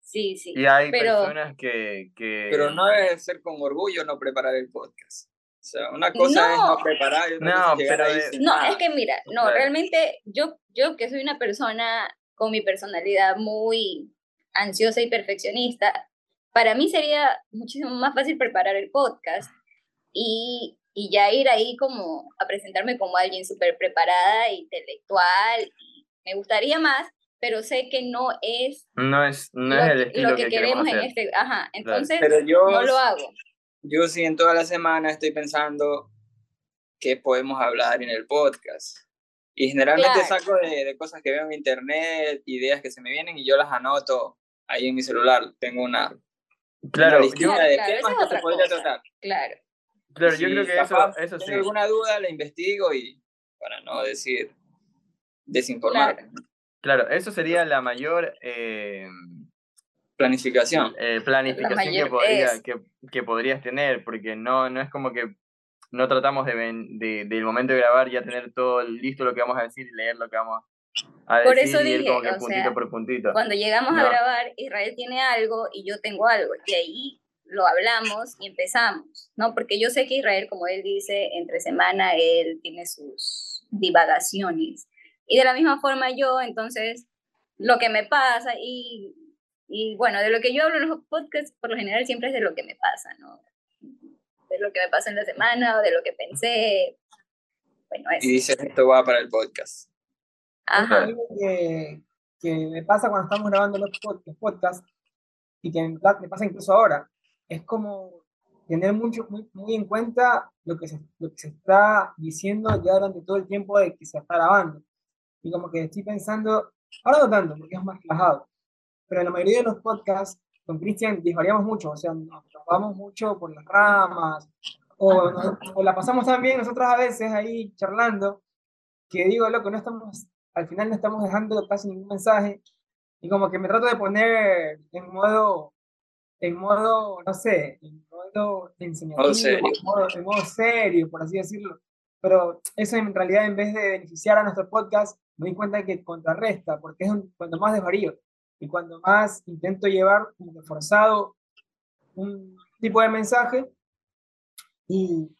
[SPEAKER 2] Sí, sí.
[SPEAKER 1] y hay
[SPEAKER 2] pero-
[SPEAKER 1] personas que, que...
[SPEAKER 3] Pero no debe ser con orgullo no preparar el podcast. O sea, una cosa es
[SPEAKER 2] No.
[SPEAKER 3] no preparar y otra
[SPEAKER 1] No,
[SPEAKER 3] es
[SPEAKER 1] pero
[SPEAKER 3] sin
[SPEAKER 2] No,
[SPEAKER 3] nada.
[SPEAKER 2] es que mira, no,
[SPEAKER 1] Claro.
[SPEAKER 2] realmente yo, yo que soy una persona con mi personalidad muy ansiosa y perfeccionista, para mí sería muchísimo más fácil preparar el podcast y, y ya ir ahí como a presentarme como alguien súper preparada, intelectual, y me gustaría más, pero sé que no es,
[SPEAKER 1] No es, no
[SPEAKER 2] lo,
[SPEAKER 1] es el
[SPEAKER 2] lo
[SPEAKER 1] estilo
[SPEAKER 2] que,
[SPEAKER 1] que,
[SPEAKER 2] queremos en
[SPEAKER 1] hacer.
[SPEAKER 2] este, ajá, entonces
[SPEAKER 3] Pero yo,
[SPEAKER 2] no lo hago.
[SPEAKER 3] yo sí en toda la semana estoy pensando qué podemos hablar en el podcast. Y generalmente
[SPEAKER 2] Claro.
[SPEAKER 3] saco de, de cosas que veo en internet, ideas que se me vienen y yo las anoto ahí en mi celular. Tengo una,
[SPEAKER 1] Claro,
[SPEAKER 3] una
[SPEAKER 1] yo,
[SPEAKER 3] listita
[SPEAKER 2] Claro,
[SPEAKER 3] de
[SPEAKER 2] claro,
[SPEAKER 3] temas
[SPEAKER 2] es
[SPEAKER 3] que se podría
[SPEAKER 2] cosa.
[SPEAKER 3] tratar.
[SPEAKER 2] Claro.
[SPEAKER 1] Claro, yo
[SPEAKER 3] si
[SPEAKER 1] creo que eso, eso sí.
[SPEAKER 3] tengo alguna duda, la investigo y para no decir desinformar.
[SPEAKER 2] Claro.
[SPEAKER 1] Claro, eso sería la mayor eh,
[SPEAKER 3] Planificación.
[SPEAKER 1] eh, planificación que,
[SPEAKER 2] mayor
[SPEAKER 1] podría,
[SPEAKER 2] es.
[SPEAKER 1] que, que podrías tener, porque no, no es como que no tratamos de, ven- de- del momento de grabar ya tener todo listo lo que vamos a decir y leer lo que vamos a
[SPEAKER 2] Por
[SPEAKER 1] decir
[SPEAKER 2] eso
[SPEAKER 1] y ir
[SPEAKER 2] dije,
[SPEAKER 1] como que
[SPEAKER 2] o
[SPEAKER 1] puntito
[SPEAKER 2] sea,
[SPEAKER 1] por puntito.
[SPEAKER 2] Cuando llegamos
[SPEAKER 1] No.
[SPEAKER 2] a grabar, Israel tiene algo y yo tengo algo. Y ahí lo hablamos y empezamos, ¿no? Porque yo sé que Israel, como él dice, entre semana él tiene sus divagaciones. Y de la misma forma yo, entonces, lo que me pasa y, y bueno, de lo que yo hablo en los podcasts, por lo general siempre es de lo que me pasa, ¿no? De lo que me pasa en la semana o de lo que pensé. Bueno,
[SPEAKER 3] Y
[SPEAKER 2] eso.
[SPEAKER 3] dices, esto va para el podcast.
[SPEAKER 2] Ajá.
[SPEAKER 4] Algo que, que me pasa cuando estamos grabando los, pod- los podcasts y que me pasa incluso ahora, es como tener mucho, muy, muy en cuenta lo que, se, lo que se está diciendo ya durante todo el tiempo de que se está grabando. Y como que estoy pensando, ahora no tanto, porque es más relajado, pero en la mayoría de los podcasts con Cristian disvariamos mucho, o sea, nos, vamos mucho por las ramas, o, o la pasamos tan bien nosotros a veces ahí charlando, que digo, loco, no estamos, al final no estamos dejando casi ningún mensaje, y como que me trato de poner en modo, en modo, no sé, en modo
[SPEAKER 3] serio.
[SPEAKER 4] En, modo, en modo serio, por así decirlo. Pero eso en realidad, en vez de beneficiar a nuestro podcast, me di cuenta que contrarresta, porque es un, cuando más desvarío y cuando más intento llevar como forzado un tipo de mensaje y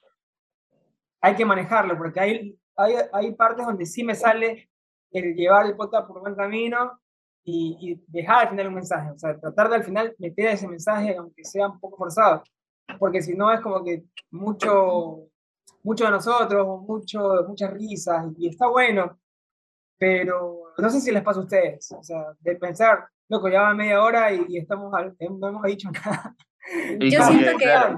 [SPEAKER 4] hay que manejarlo, porque hay, hay, hay partes donde sí me sale el llevar el podcast por buen camino y, y, dejar al final un mensaje, o sea, tratar de al final meter ese mensaje, aunque sea un poco forzado, porque si no es como que mucho, mucho de nosotros, mucho, muchas risas, y está bueno, pero no sé si les pasa a ustedes, o sea, de pensar, loco, ya va media hora y, y estamos, al- no hemos dicho <laughs> nada.
[SPEAKER 2] Yo siento que-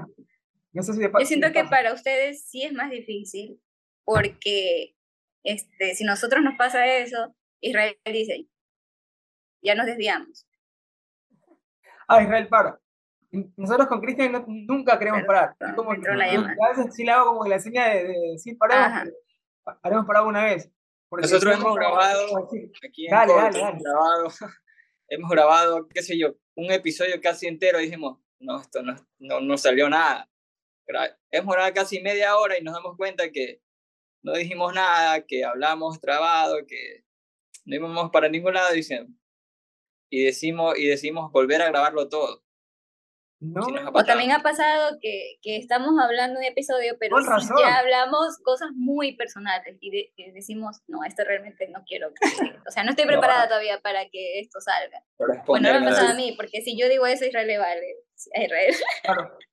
[SPEAKER 4] No sé si
[SPEAKER 2] Yo siento
[SPEAKER 4] si
[SPEAKER 2] que para ustedes sí es más difícil, porque este, si nosotros nos pasa eso, Israel dice, ya nos desviamos.
[SPEAKER 4] Ah, Israel, para. Nosotros con Cristian no- nunca queremos
[SPEAKER 2] Perdón,
[SPEAKER 4] parar. Como que-
[SPEAKER 2] la
[SPEAKER 4] a veces sí le hago como la seña de, de decir paremos,
[SPEAKER 2] Ajá.
[SPEAKER 4] pero pa- haremos parado una vez.
[SPEAKER 3] Nosotros hemos grabado- Aquí en
[SPEAKER 4] Dale,
[SPEAKER 3] Corte
[SPEAKER 4] dale,
[SPEAKER 3] grabado, <laughs> hemos grabado, qué sé yo, un episodio casi entero y dijimos, no, esto no, no, no salió nada. Hemos grabado casi media hora y nos damos cuenta que no dijimos nada, que hablamos trabado, que no íbamos para ningún lado diciendo. Y decimos, y decimos volver a grabarlo todo.
[SPEAKER 4] No,
[SPEAKER 2] O también ha pasado que, que estamos hablando de un episodio, pero sí ya hablamos cosas muy personales y, de- y decimos, no, esto realmente no quiero. o sea, no estoy <laughs>
[SPEAKER 3] No.
[SPEAKER 2] preparada todavía para que esto salga. Bueno, no me ha pasado a mí, porque si yo digo eso, Israel le vale. Israel.
[SPEAKER 4] claro. <laughs>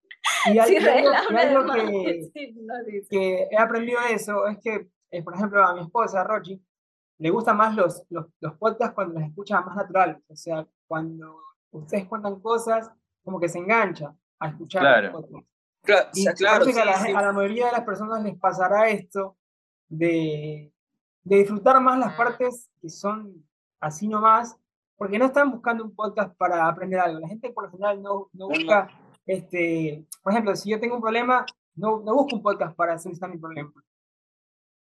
[SPEAKER 4] Y, y
[SPEAKER 2] Israel
[SPEAKER 4] algo, y algo que, <laughs>
[SPEAKER 2] sí, no
[SPEAKER 4] que he aprendido eso es que, eh, por ejemplo, a mi esposa, Rochi, le gustan más los, los, los podcasts cuando los escucha más naturales. O sea, cuando ustedes cuentan cosas, como que se engancha a escuchar
[SPEAKER 1] Claro.
[SPEAKER 4] los podcasts.
[SPEAKER 3] Claro, o
[SPEAKER 4] Y
[SPEAKER 3] sea, claro,
[SPEAKER 4] que a, la,
[SPEAKER 3] sí, sí.
[SPEAKER 4] a la mayoría de las personas les pasará esto de, de disfrutar más las partes que son así nomás, porque no están buscando un podcast para aprender algo. La gente por lo general no, no
[SPEAKER 3] No, no.
[SPEAKER 4] busca, este, por ejemplo, si yo tengo un problema, no, no busco un podcast para solucionar mi problema.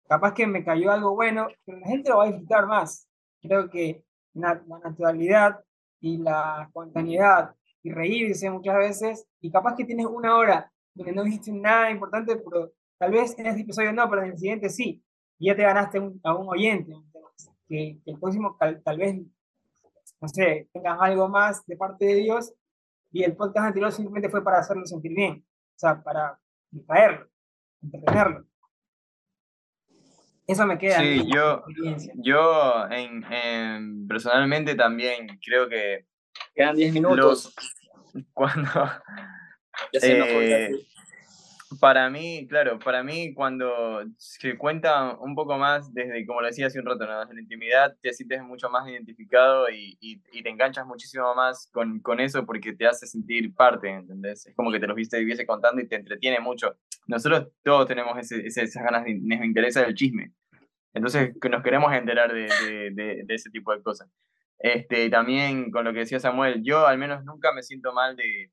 [SPEAKER 4] Capaz que me cayó algo bueno, pero la gente lo va a disfrutar más. Creo que na- la naturalidad y la espontaneidad y reírse muchas veces, y capaz que tienes una hora donde no dijiste nada importante, pero tal vez en este episodio no, pero en el siguiente sí, y ya te ganaste un- a un oyente, que, que el próximo tal, tal vez, no sé, tengas algo más de parte de Dios, y el podcast anterior simplemente fue para hacerlo sentir bien, o sea, para distraerlo, entretenerlo. Eso me queda.
[SPEAKER 1] Sí, yo-. Yo en, en- personalmente también creo que
[SPEAKER 3] Quedan 10 minutos.
[SPEAKER 1] los <laughs> cuando eh, para mí, claro, para mí cuando se cuenta un poco más desde, como lo decía hace un rato, ¿no? desde la intimidad, te sientes mucho más identificado y, y- y te enganchas muchísimo más con, con eso porque te hace sentir parte, ¿entendés? Es como que te lo viste, viviese contando y te entretiene mucho. Nosotros todos tenemos ese- esas ganas, de, nos interesa el chisme. Entonces nos queremos enterar de, de- de- ese tipo de cosas. Este, también con lo que decía Samuel, yo al menos nunca me siento mal de,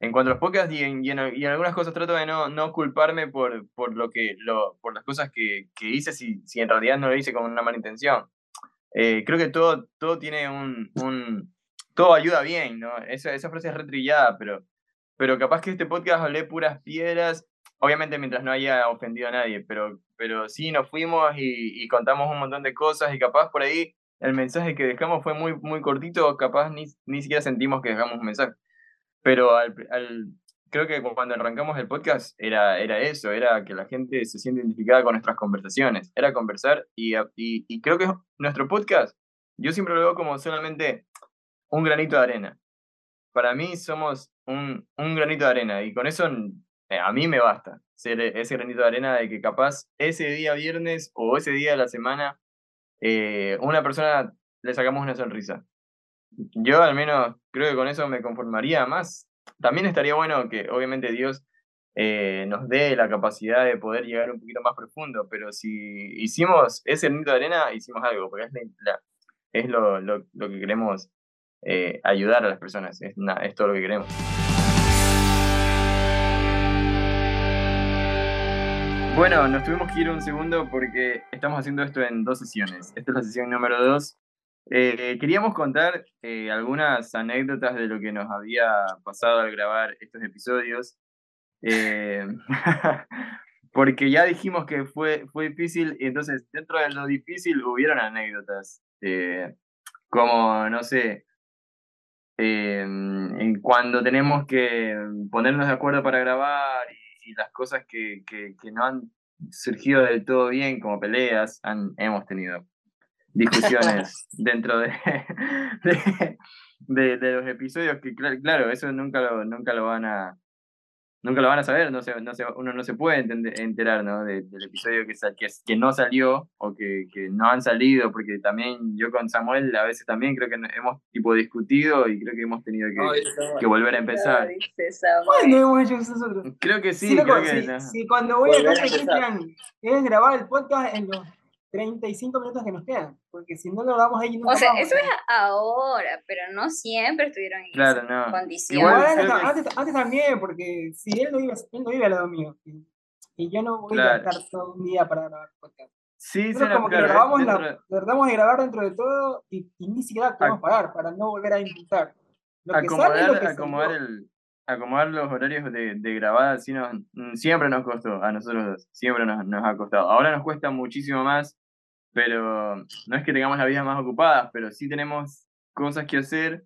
[SPEAKER 1] en cuanto a los podcasts y en, y en- y en algunas cosas trato de no, no culparme por, por, lo que, lo, por las cosas que, que hice si, si en realidad no lo hice con una mala intención. Eh, creo que todo, todo tiene un, un- Todo ayuda bien, ¿no? Esa, esa frase es retrillada, pero, pero capaz que este podcast hablé puras piedras, obviamente mientras no haya ofendido a nadie, pero, pero sí nos fuimos y, y contamos un montón de cosas y capaz por ahí el mensaje que dejamos fue muy, muy cortito, capaz ni, ni siquiera sentimos que dejamos un mensaje. Pero al, al- creo que cuando arrancamos el podcast era, era eso, era que la gente se siente identificada con nuestras conversaciones, era conversar y, y, y creo que nuestro podcast, yo siempre lo veo como solamente un granito de arena. Para mí somos un, un granito de arena y con eso a mí me basta ser ese granito de arena de que capaz ese día viernes o ese día de la semana eh, una persona le sacamos una sonrisa. Yo al menos creo que con eso me conformaría más. También estaría bueno que obviamente Dios eh, nos dé la capacidad de poder llegar un poquito más profundo, pero si hicimos ese granito de arena, hicimos algo, porque es, lo, que queremos eh, ayudar a las personas, es, es todo lo que queremos. Bueno, nos tuvimos que ir un segundo porque estamos haciendo esto en dos sesiones. Esta es la sesión número dos. Eh, queríamos contar eh, algunas anécdotas de lo que nos había pasado al grabar estos episodios. Eh, <laughs> porque ya dijimos que fue, fue difícil y entonces dentro de lo difícil hubieron anécdotas. como, no sé, en cuando tenemos que ponernos de acuerdo para grabar y, y las cosas que, que, que, no han surgido del todo bien, como peleas, han, hemos tenido discusiones <laughs> dentro <laughs> de, de, de, los episodios que, claro, eso nunca lo, nunca lo van a, nunca lo van a saber, no se, no se, uno no se puede enterar ¿no? del episodio que, que, que, no salió o que, que, no han salido, porque también yo con Samuel a veces también creo que hemos tipo discutido y creo que hemos tenido que, que volver a empezar.
[SPEAKER 4] ¿Cuándo hemos hecho eso nosotros?
[SPEAKER 1] Creo que sí, creo que,
[SPEAKER 4] sí, sí, cuando voy a casa de Cristian, es grabar el podcast en los 35 minutos que nos quedan, porque si no lo damos ahí
[SPEAKER 2] O sea, eso es ahora, pero no siempre estuvieron en
[SPEAKER 1] claro, no.
[SPEAKER 2] condiciones.
[SPEAKER 4] Igual antes, antes, también, porque si él no vive, él no vive al lado mío, y, y yo no voy a estar todo un día para grabar podcast.
[SPEAKER 1] Sí,
[SPEAKER 4] sí, como que lo grabamos, la, tratamos de grabar dentro de todo y, y ni siquiera podemos parar para no volver a imputar.
[SPEAKER 1] Lo acomodar, que sale, lo que acomodar el acomodar los horarios de, de grabada sí nos, siempre nos costó, a nosotros dos, siempre nos, nos ha costado. Ahora nos cuesta muchísimo más pero no es que tengamos la vida más ocupada, pero sí tenemos cosas que hacer,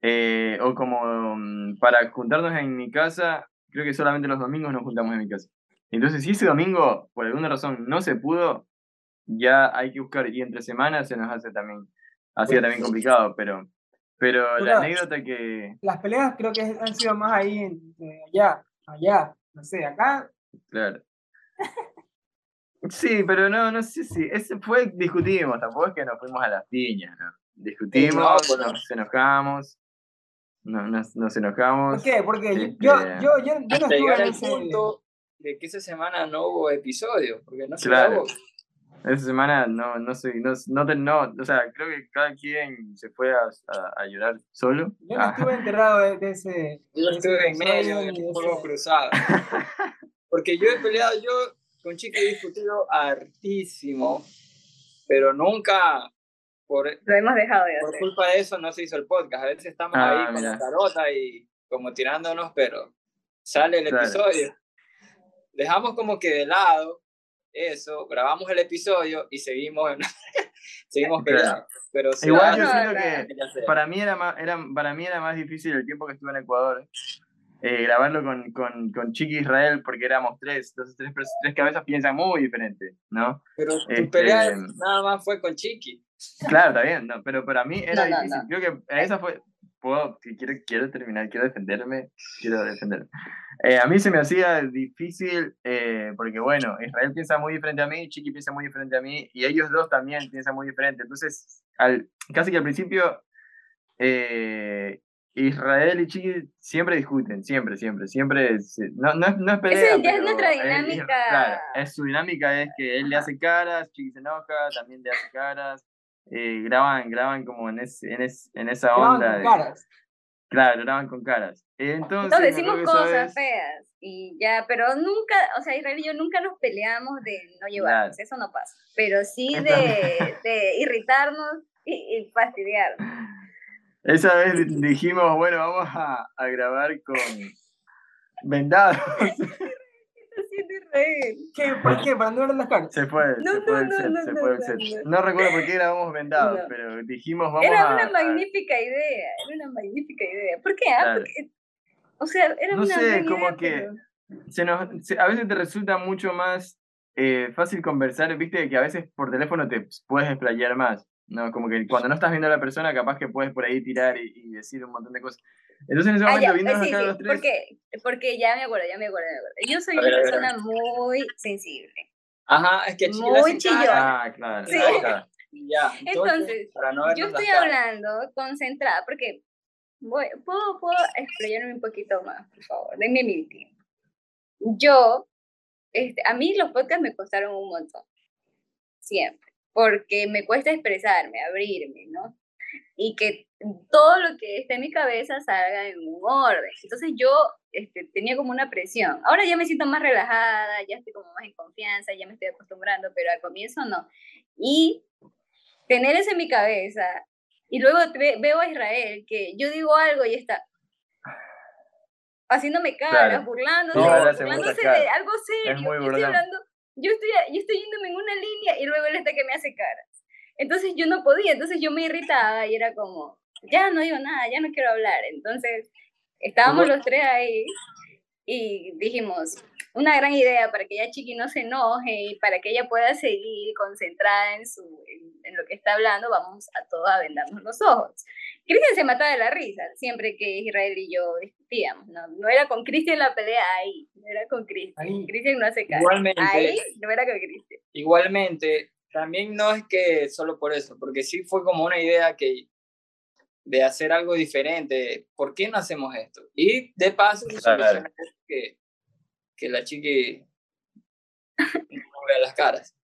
[SPEAKER 1] eh, o como mm, para juntarnos en mi casa, creo que solamente los domingos nos juntamos en mi casa. Entonces, si ese domingo, por alguna razón, no se pudo, ya hay que buscar, y entre semanas se nos hace también, hacía también complicado, pero, pero la anécdota que...
[SPEAKER 4] Las peleas creo que han sido más ahí, en, allá, allá, no sé, acá.
[SPEAKER 1] Claro. Sí, pero no, no sé si. Ese fue, discutimos, tampoco es que nos fuimos a las piñas, ¿no? Discutimos, no, nos enojamos. No, nos, nos, enojamos.
[SPEAKER 4] ¿Por qué? Porque este, yo, yo, yo, yo no estuve en ese...
[SPEAKER 3] punto de que esa semana no hubo episodio, porque no se
[SPEAKER 1] claro. Esa semana no, no soy, no, no, no, o sea, creo que cada quien se fue a, a, a llorar solo.
[SPEAKER 4] Yo no ah. estuve enterrado de, de ese.
[SPEAKER 3] Yo estuve en medio, un poco cruzado. <laughs> Porque yo he peleado, yo con Chiqui he discutido hartísimo, pero nunca por,
[SPEAKER 2] lo hemos dejado de
[SPEAKER 3] por culpa de eso no se hizo el podcast. A veces estamos ah, ahí con la carota y como tirándonos, pero sale el episodio. Dejamos como que de lado eso, grabamos el episodio y seguimos, <laughs> seguimos peleando. Pero
[SPEAKER 1] Igual yo siento que para mí, era más, era, para mí era más difícil el tiempo que estuve en Ecuador eh, grabarlo con, con, con, Chiqui Israel porque éramos tres, entonces tres, tres cabezas piensan muy diferente, ¿no?
[SPEAKER 3] Pero tu este, pelea nada más fue con Chiqui.
[SPEAKER 1] Claro, está bien, no, pero para mí era difícil. Creo que esa fue. Puedo, quiero, quiero terminar, quiero defenderme, quiero defenderme. Eh, a mí se me hacía difícil eh, porque, bueno, Israel piensa muy diferente a mí, Chiqui piensa muy diferente a mí, y ellos dos también piensan muy diferente. Entonces, al, casi que al principio eh, Israel y Chiqui siempre discuten, siempre, siempre, siempre. No, no, no es pelea.
[SPEAKER 2] Esa es nuestra dinámica.
[SPEAKER 1] claro, es, su dinámica es que él le hace caras, Chiqui se enoja, también le hace caras. Eh, graban, graban como en, ese, en, en esa onda.
[SPEAKER 4] Con caras.
[SPEAKER 1] Claro, graban con caras. Entonces,
[SPEAKER 2] Entonces decimos cosas feas y ya, pero nunca, o sea, Israel y yo nunca nos peleamos de no llevarnos, eso no pasa. Pero sí de, de irritarnos y, y fastidiarnos.
[SPEAKER 1] Esa vez dijimos, bueno, vamos a, a grabar con vendados. <laughs>
[SPEAKER 4] ¿Qué? ¿Por qué? ¿Para no ver las caras?
[SPEAKER 1] Se fue,
[SPEAKER 2] no,
[SPEAKER 1] se fue
[SPEAKER 2] no,
[SPEAKER 1] el set,
[SPEAKER 2] no,
[SPEAKER 1] se fue el set. No, recuerdo por qué grabamos vendados, pero dijimos vamos
[SPEAKER 2] era
[SPEAKER 1] a...
[SPEAKER 2] Era una magnífica idea, era una magnífica idea. ¿Por qué? Ah, porque, o sea, era
[SPEAKER 1] no
[SPEAKER 2] una
[SPEAKER 1] sé, como que se nos, se, a veces te resulta mucho más eh, fácil conversar, viste, que a veces por teléfono te puedes explayar más. ¿No? Como que cuando no estás viendo a la persona, capaz que puedes por ahí tirar y, y decir un montón de cosas. Entonces en ese momento,
[SPEAKER 2] ah, ya, sí,
[SPEAKER 1] sí,
[SPEAKER 2] los
[SPEAKER 1] tres...
[SPEAKER 2] Porque, porque ya me acuerdo, ya me acuerdo, me acuerdo. Yo soy una persona muy sensible.
[SPEAKER 3] Ajá, es que
[SPEAKER 2] Muy chillona.
[SPEAKER 1] Ah, claro.
[SPEAKER 2] Sí.
[SPEAKER 1] claro. <laughs>
[SPEAKER 3] Ya,
[SPEAKER 2] entonces,
[SPEAKER 3] no
[SPEAKER 2] yo estoy hablando concentrada, porque voy, ¿puedo, puedo explayarme un poquito más, por favor, denme mi tiempo. Yo, este, a mí los podcasts me costaron un montón, siempre porque me cuesta expresarme, abrirme, ¿no? y que todo lo que esté en mi cabeza salga en un orden. Entonces yo este, tenía como una presión. Ahora ya me siento más relajada, ya estoy como más en confianza, ya me estoy acostumbrando, pero al comienzo no. Y tener eso en mi cabeza, y luego veo a Israel, que yo digo algo y está haciéndome caras, burlándose, burlándose de algo serio. yo, estoy hablando, yo, estoy, yo estoy yéndome en una línea y luego él está que me hace caras. Entonces yo no podía, entonces yo me irritaba y era como, ya no digo nada, ya no quiero hablar. Entonces estábamos los tres ahí y dijimos, una gran idea para que ella chiqui no se enoje y para que ella pueda seguir concentrada en, su, en, lo que está hablando, vamos a todos a vendarnos los ojos. Cristian se mataba de la risa siempre que Israel y yo discutíamos, no, no era con Cristian la pelea ahí, no era con Cristian. Cristian no hace caso.
[SPEAKER 3] Igualmente,
[SPEAKER 2] ahí no era con Cristian.
[SPEAKER 3] Igualmente, también no es que solo por eso, porque sí fue como una idea que de hacer algo diferente, ¿por qué no hacemos esto? Y de paso, que, que la chiqui no vea las caras.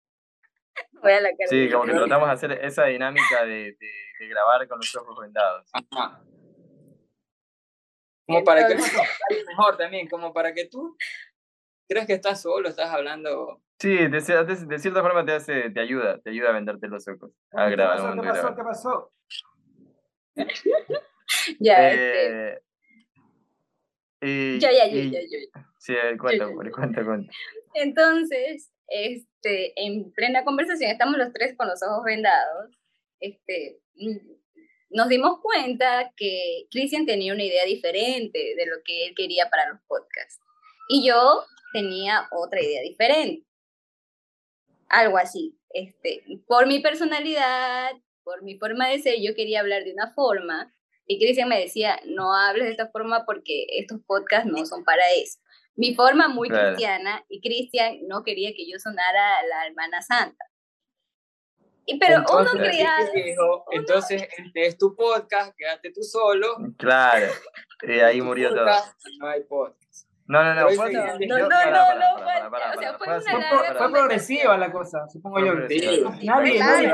[SPEAKER 2] Vea la cara
[SPEAKER 1] sí, como que tratamos de hacer esa dinámica de, de, grabar con los ojos vendados.
[SPEAKER 3] Ajá. Como para que <laughs> mejor también, como para que tú creas que estás solo, estás hablando.
[SPEAKER 1] Sí, de, de, cierta forma te hace, te ayuda, te ayuda a venderte los ojos. A
[SPEAKER 4] ¿Qué pasó? ¿Qué pasó? ¿Qué <laughs> pasó?
[SPEAKER 2] ya, este.
[SPEAKER 1] Y,
[SPEAKER 2] ya, ya, ya, ya, ya.
[SPEAKER 1] Sí, a ver, cuenta, cuenta, cuenta.
[SPEAKER 2] Entonces, este, en plena conversación, estamos los tres con los ojos vendados, este, nos dimos cuenta que Christian tenía una idea diferente de lo que él quería para los podcasts. Y yo tenía otra idea diferente. Algo así. Este, por mi personalidad, por mi forma de ser, yo quería hablar de una forma y Cristian me decía, no hables de esta forma porque estos podcasts no son para eso. Mi forma muy cristiana y Cristian no quería que yo sonara la hermana santa. Y, pero
[SPEAKER 3] entonces,
[SPEAKER 2] uno quería...
[SPEAKER 3] entonces, este es tu podcast, quédate tú solo.
[SPEAKER 1] Claro, y ahí murió todo.
[SPEAKER 3] No hay podcast.
[SPEAKER 1] No, no, no.
[SPEAKER 2] Fue, no, no, no, no,
[SPEAKER 4] fue, fue progresiva la cosa, supongo yo.
[SPEAKER 1] Nadie, nadie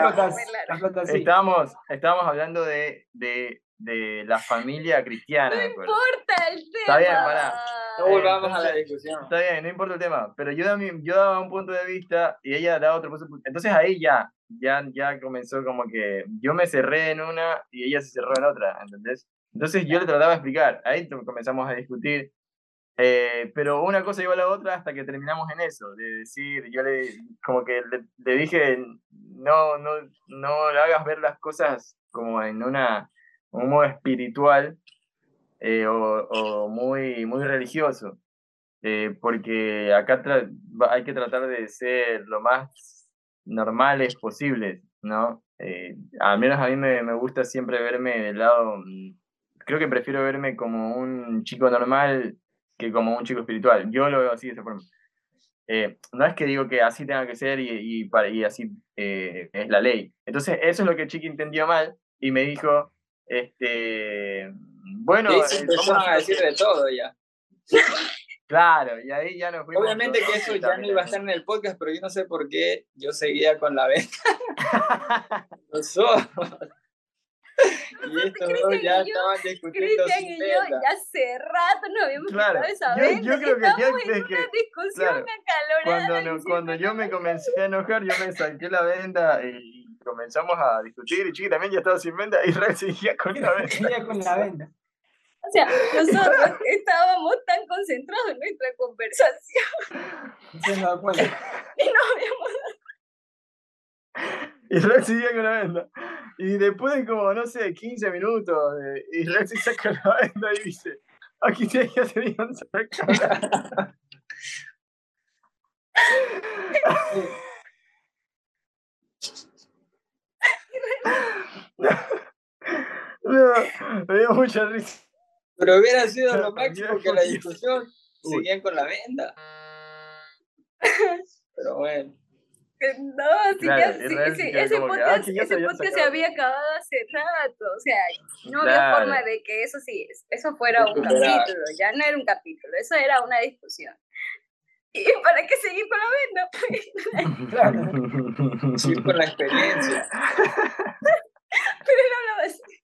[SPEAKER 1] Estábamos, estábamos hablando de, de, de la familia cristiana.
[SPEAKER 2] No importa el tema.
[SPEAKER 1] Está bien, pará.
[SPEAKER 3] No volvamos a la discusión.
[SPEAKER 1] Está bien, no importa el tema. Pero yo, yo daba un punto de vista y ella daba otro punto de vista. Entonces ahí ya, ya, ya comenzó como que yo me cerré en una y ella se cerró en otra, ¿entendés? Entonces yo le trataba de explicar. Ahí comenzamos a discutir eh, pero una cosa llevó a la otra hasta que terminamos en eso, de decir, yo le, como que le, dije, no, no, no hagas ver las cosas como en una, modo espiritual eh, o, o, muy, muy religioso, eh, porque acá hay que tratar de ser lo más normales posibles, ¿no? al menos a mí me, me gusta siempre verme del lado, mm, creo que prefiero verme como un chico normal que como un chico espiritual. Yo lo veo así de esa forma. Eh, no es que digo que así tenga que ser y, y, y así eh, es la ley. Entonces, eso es lo que Chiqui entendió mal y me dijo, este, bueno...
[SPEAKER 3] Sí, vamos a decir de todo ya. <laughs>
[SPEAKER 1] Claro, y ahí ya nos fuimos.
[SPEAKER 3] Obviamente que eso ya no iba a estar en el podcast, pero yo no sé por qué yo seguía con la venta. <laughs> Los ojos. Y estos dos ya estaban discutiendo
[SPEAKER 2] Cristian y yo ya hace rato nos habíamos claro, esa yo,
[SPEAKER 1] yo creo que ya
[SPEAKER 2] es que, discusión
[SPEAKER 1] claro, cuando, cuando yo me comencé a enojar, yo me saqué la venda y comenzamos a discutir y Chiqui también ya estaba sin venda y <laughs> Rex seguía con la venda.
[SPEAKER 4] con la venda.
[SPEAKER 2] O sea, nosotros estábamos tan concentrados en nuestra conversación.
[SPEAKER 4] Se nos da cuenta. <laughs>
[SPEAKER 2] Y no habíamos
[SPEAKER 1] y Rex seguía con la venda. Y después de como, no sé, 15 minutos, eh, y Rex saca la venda y dice, aquí te ya se dieron. <laughs> no, me dio mucha risa.
[SPEAKER 3] Pero hubiera sido lo <laughs> máximo que la discusión seguían con la venda. Pero bueno.
[SPEAKER 2] No, sí, ya, sí, ese podcast, ese podcast se había acabado hace rato, o sea, no había forma de que eso sí, eso fuera un capítulo, ya no era un capítulo, eso era una discusión. ¿Y para qué seguir con la
[SPEAKER 3] venda? Pues, seguir con la experiencia.
[SPEAKER 2] Pero él hablaba así.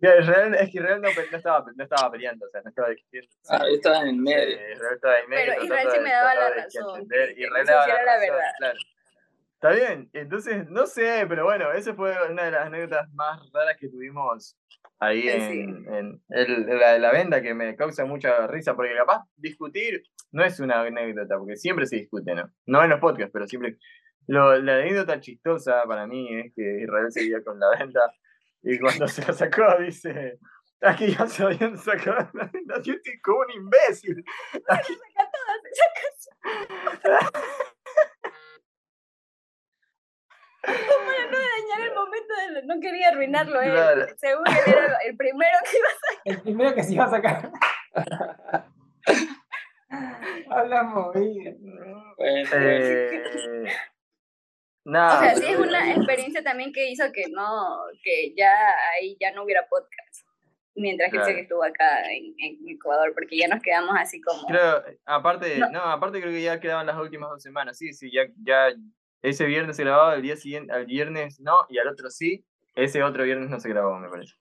[SPEAKER 1] Ya, Israel, es que Israel no, no estaba, no estaba peleando, o sea, no estaba discutiendo.
[SPEAKER 3] Ah, yo estaba en el medio.
[SPEAKER 1] Eh, Israel estaba en medio.
[SPEAKER 2] Pero Israel sí me daba la razón,
[SPEAKER 1] Israel daba la
[SPEAKER 2] la
[SPEAKER 1] razón,
[SPEAKER 2] verdad.
[SPEAKER 1] claro. Está bien, entonces, no sé, pero bueno, esa fue una de las anécdotas más raras que tuvimos ahí
[SPEAKER 2] Sí.
[SPEAKER 1] en, en el- la de la venda, que me causa mucha risa, porque capaz discutir no es una anécdota, porque siempre se discute, ¿no? No en los podcasts, pero siempre... Lo, la anécdota chistosa para mí es que Israel seguía con la venda y cuando se la sacó dice... Aquí ya se habían sacado la venda, yo estoy como un imbécil. <laughs>
[SPEAKER 2] Para no dañar el momento, de, no quería arruinarlo él.
[SPEAKER 1] Claro.
[SPEAKER 2] Según él era el primero que iba
[SPEAKER 4] El primero que se iba a sacar. Hablamos, bien.
[SPEAKER 3] Bueno.
[SPEAKER 1] Eh, nada,
[SPEAKER 2] O sea, sí
[SPEAKER 1] pero-
[SPEAKER 2] es una experiencia también que hizo que no, que ya ahí ya no hubiera podcast. Mientras que
[SPEAKER 1] Claro.
[SPEAKER 2] sé que estuvo acá en, en Ecuador, porque ya nos quedamos así como.
[SPEAKER 1] Creo, aparte,
[SPEAKER 2] No.
[SPEAKER 1] no. aparte creo que ya quedaban las últimas dos semanas. Sí, sí, ya, ya ese viernes se grababa, el día siguiente, al viernes no, y al otro sí. Ese otro viernes no se grabó, me parece.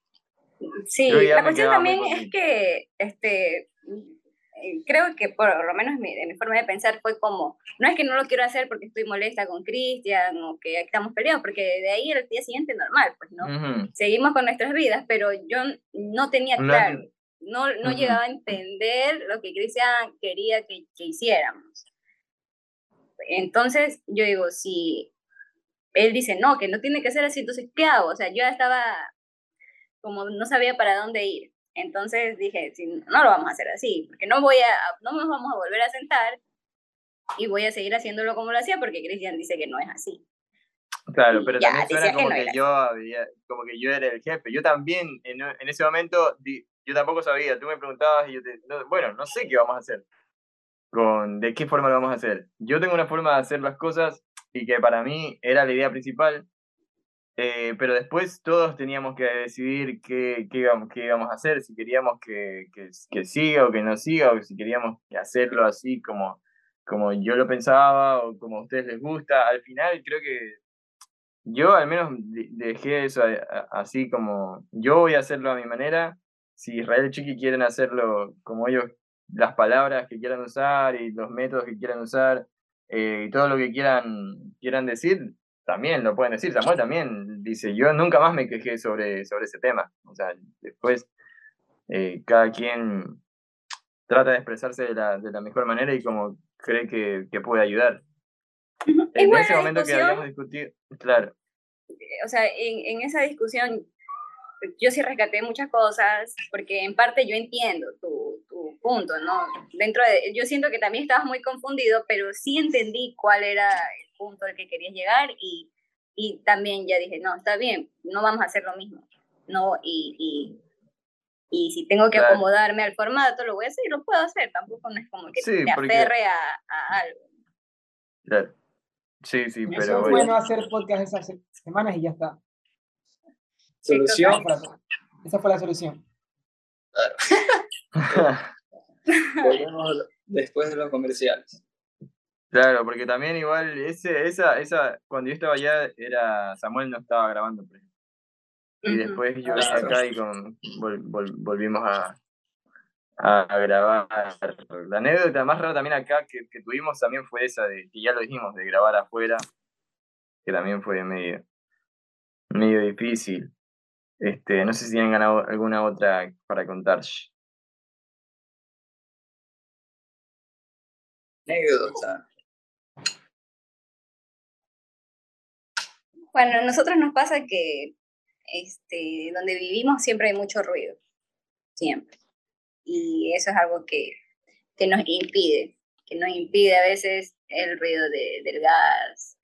[SPEAKER 2] Sí, la cuestión también es que, este, eh, creo que por lo menos mi, mi forma de pensar fue como, no es que no lo quiero hacer porque estoy molesta con Cristian o que estamos peleados, porque de ahí el día siguiente normal, pues, ¿no?
[SPEAKER 1] Ujú.
[SPEAKER 2] Seguimos con nuestras vidas, pero yo no tenía
[SPEAKER 1] No
[SPEAKER 2] claro, no, no
[SPEAKER 1] Ujú.
[SPEAKER 2] llegaba a entender lo que Cristian quería que, que hiciéramos. Entonces, yo digo, si él dice, no, que no tiene que ser así, entonces, ¿qué hago? O sea, yo ya estaba como no sabía para dónde ir. Entonces dije, si no lo vamos a hacer así, porque no voy a, no nos vamos a volver a sentar y voy a seguir haciéndolo como lo hacía porque Cristian dice que no es así.
[SPEAKER 1] Claro, pero
[SPEAKER 2] Ya,
[SPEAKER 1] también suena
[SPEAKER 2] decía que
[SPEAKER 1] como
[SPEAKER 2] no
[SPEAKER 1] que, yo había, como que yo era el jefe. Yo también, en, en ese momento, di- yo tampoco sabía. Tú me preguntabas y yo te. no, bueno, no sé qué vamos a hacer. Con, ¿De qué forma lo vamos a hacer? Yo tengo una forma de hacer las cosas y que para mí era la idea principal. eh, pero después todos teníamos que decidir qué, qué, íbamos, qué íbamos a hacer, si queríamos que, que, que siga o que no siga, o si queríamos hacerlo así como, como yo lo pensaba o como a ustedes les gusta. Al final creo que yo al menos de- dejé eso a- así como yo voy a hacerlo a mi manera. Si Israel y Chiqui quieren hacerlo como ellos, las palabras que quieran usar y los métodos que quieran usar eh, y todo lo que quieran, quieran decir, también lo pueden decir. Samuel también dice, yo nunca más me quejé sobre, sobre ese tema. O sea, después eh, cada quien trata de expresarse de la, de la mejor manera y como cree que, que puede ayudar. En
[SPEAKER 2] Igual
[SPEAKER 1] ese momento que habíamos discutido, claro.
[SPEAKER 2] o sea, en, en esa discusión yo sí rescaté muchas cosas, porque en parte yo entiendo tu, tu punto, ¿no? Dentro de, yo siento que también estabas muy confundido, pero sí entendí cuál era el punto al que querías llegar y, y también ya dije, no, está bien, no vamos a hacer lo mismo, ¿no? Y, y, y si tengo que
[SPEAKER 1] Claro.
[SPEAKER 2] acomodarme al formato, lo voy a hacer y lo puedo hacer, tampoco no es como que
[SPEAKER 1] Sí,
[SPEAKER 2] me
[SPEAKER 1] porque-
[SPEAKER 2] aferre a, a algo.
[SPEAKER 1] Claro. Sí, sí, pero
[SPEAKER 4] opción fue
[SPEAKER 1] bueno.
[SPEAKER 4] no hacer podcast esas se- semanas y ya está.
[SPEAKER 3] Solución.
[SPEAKER 4] Esa fue la, esa fue la solución. <laughs>
[SPEAKER 3] Volvemos después de los comerciales.
[SPEAKER 1] claro, porque también igual ese, esa, esa, cuando yo estaba allá era, Samuel no estaba grabando, por ejemplo. Y después yo
[SPEAKER 3] Claro.
[SPEAKER 1] acá y con, vol- vol- volvimos a, a grabar. La anécdota más rara también acá que, que tuvimos también fue esa de, que ya lo dijimos, de grabar afuera, que también fue medio, medio difícil. Este, no sé si tienen ganado alguna otra para contar.
[SPEAKER 3] Anécdota.
[SPEAKER 2] Bueno, a nosotros nos pasa que este, donde vivimos siempre hay mucho ruido, siempre. Y eso es algo que, que nos impide, que nos impide a veces el ruido de- del gas,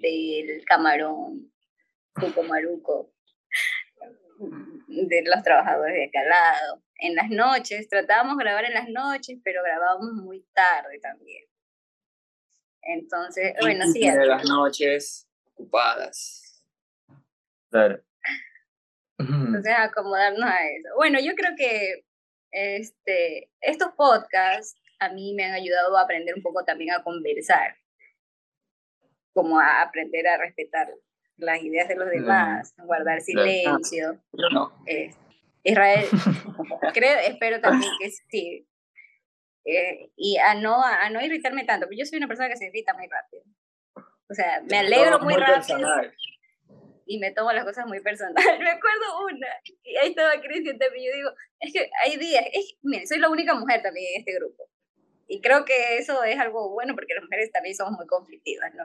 [SPEAKER 2] del camarón, Cuco Maruco, de los trabajadores de acá al lado. En las noches, tratábamos de grabar en las noches, pero grabábamos muy tarde también. Entonces, bueno, sí,
[SPEAKER 3] de las noches ocupadas.
[SPEAKER 1] Claro.
[SPEAKER 2] Entonces, acomodarnos a eso. Bueno, yo creo que este, estos podcasts a mí me han ayudado a aprender un poco también a conversar, como a aprender a respetar las ideas de los demás, guardar silencio.
[SPEAKER 3] no.
[SPEAKER 2] Eh, Israel, <laughs> creo, espero también que sí. Eh, y a no, a no irritarme tanto, porque yo soy una persona que se irrita muy rápido. O sea, me alegro muy, rápido y me tomo las cosas muy personales. <laughs> Me acuerdo una, y ahí estaba Cristian también, yo digo, es que hay días, es, miren, soy la única mujer también en este grupo. Y creo que eso es algo bueno porque las mujeres también somos muy conflictivas, ¿no?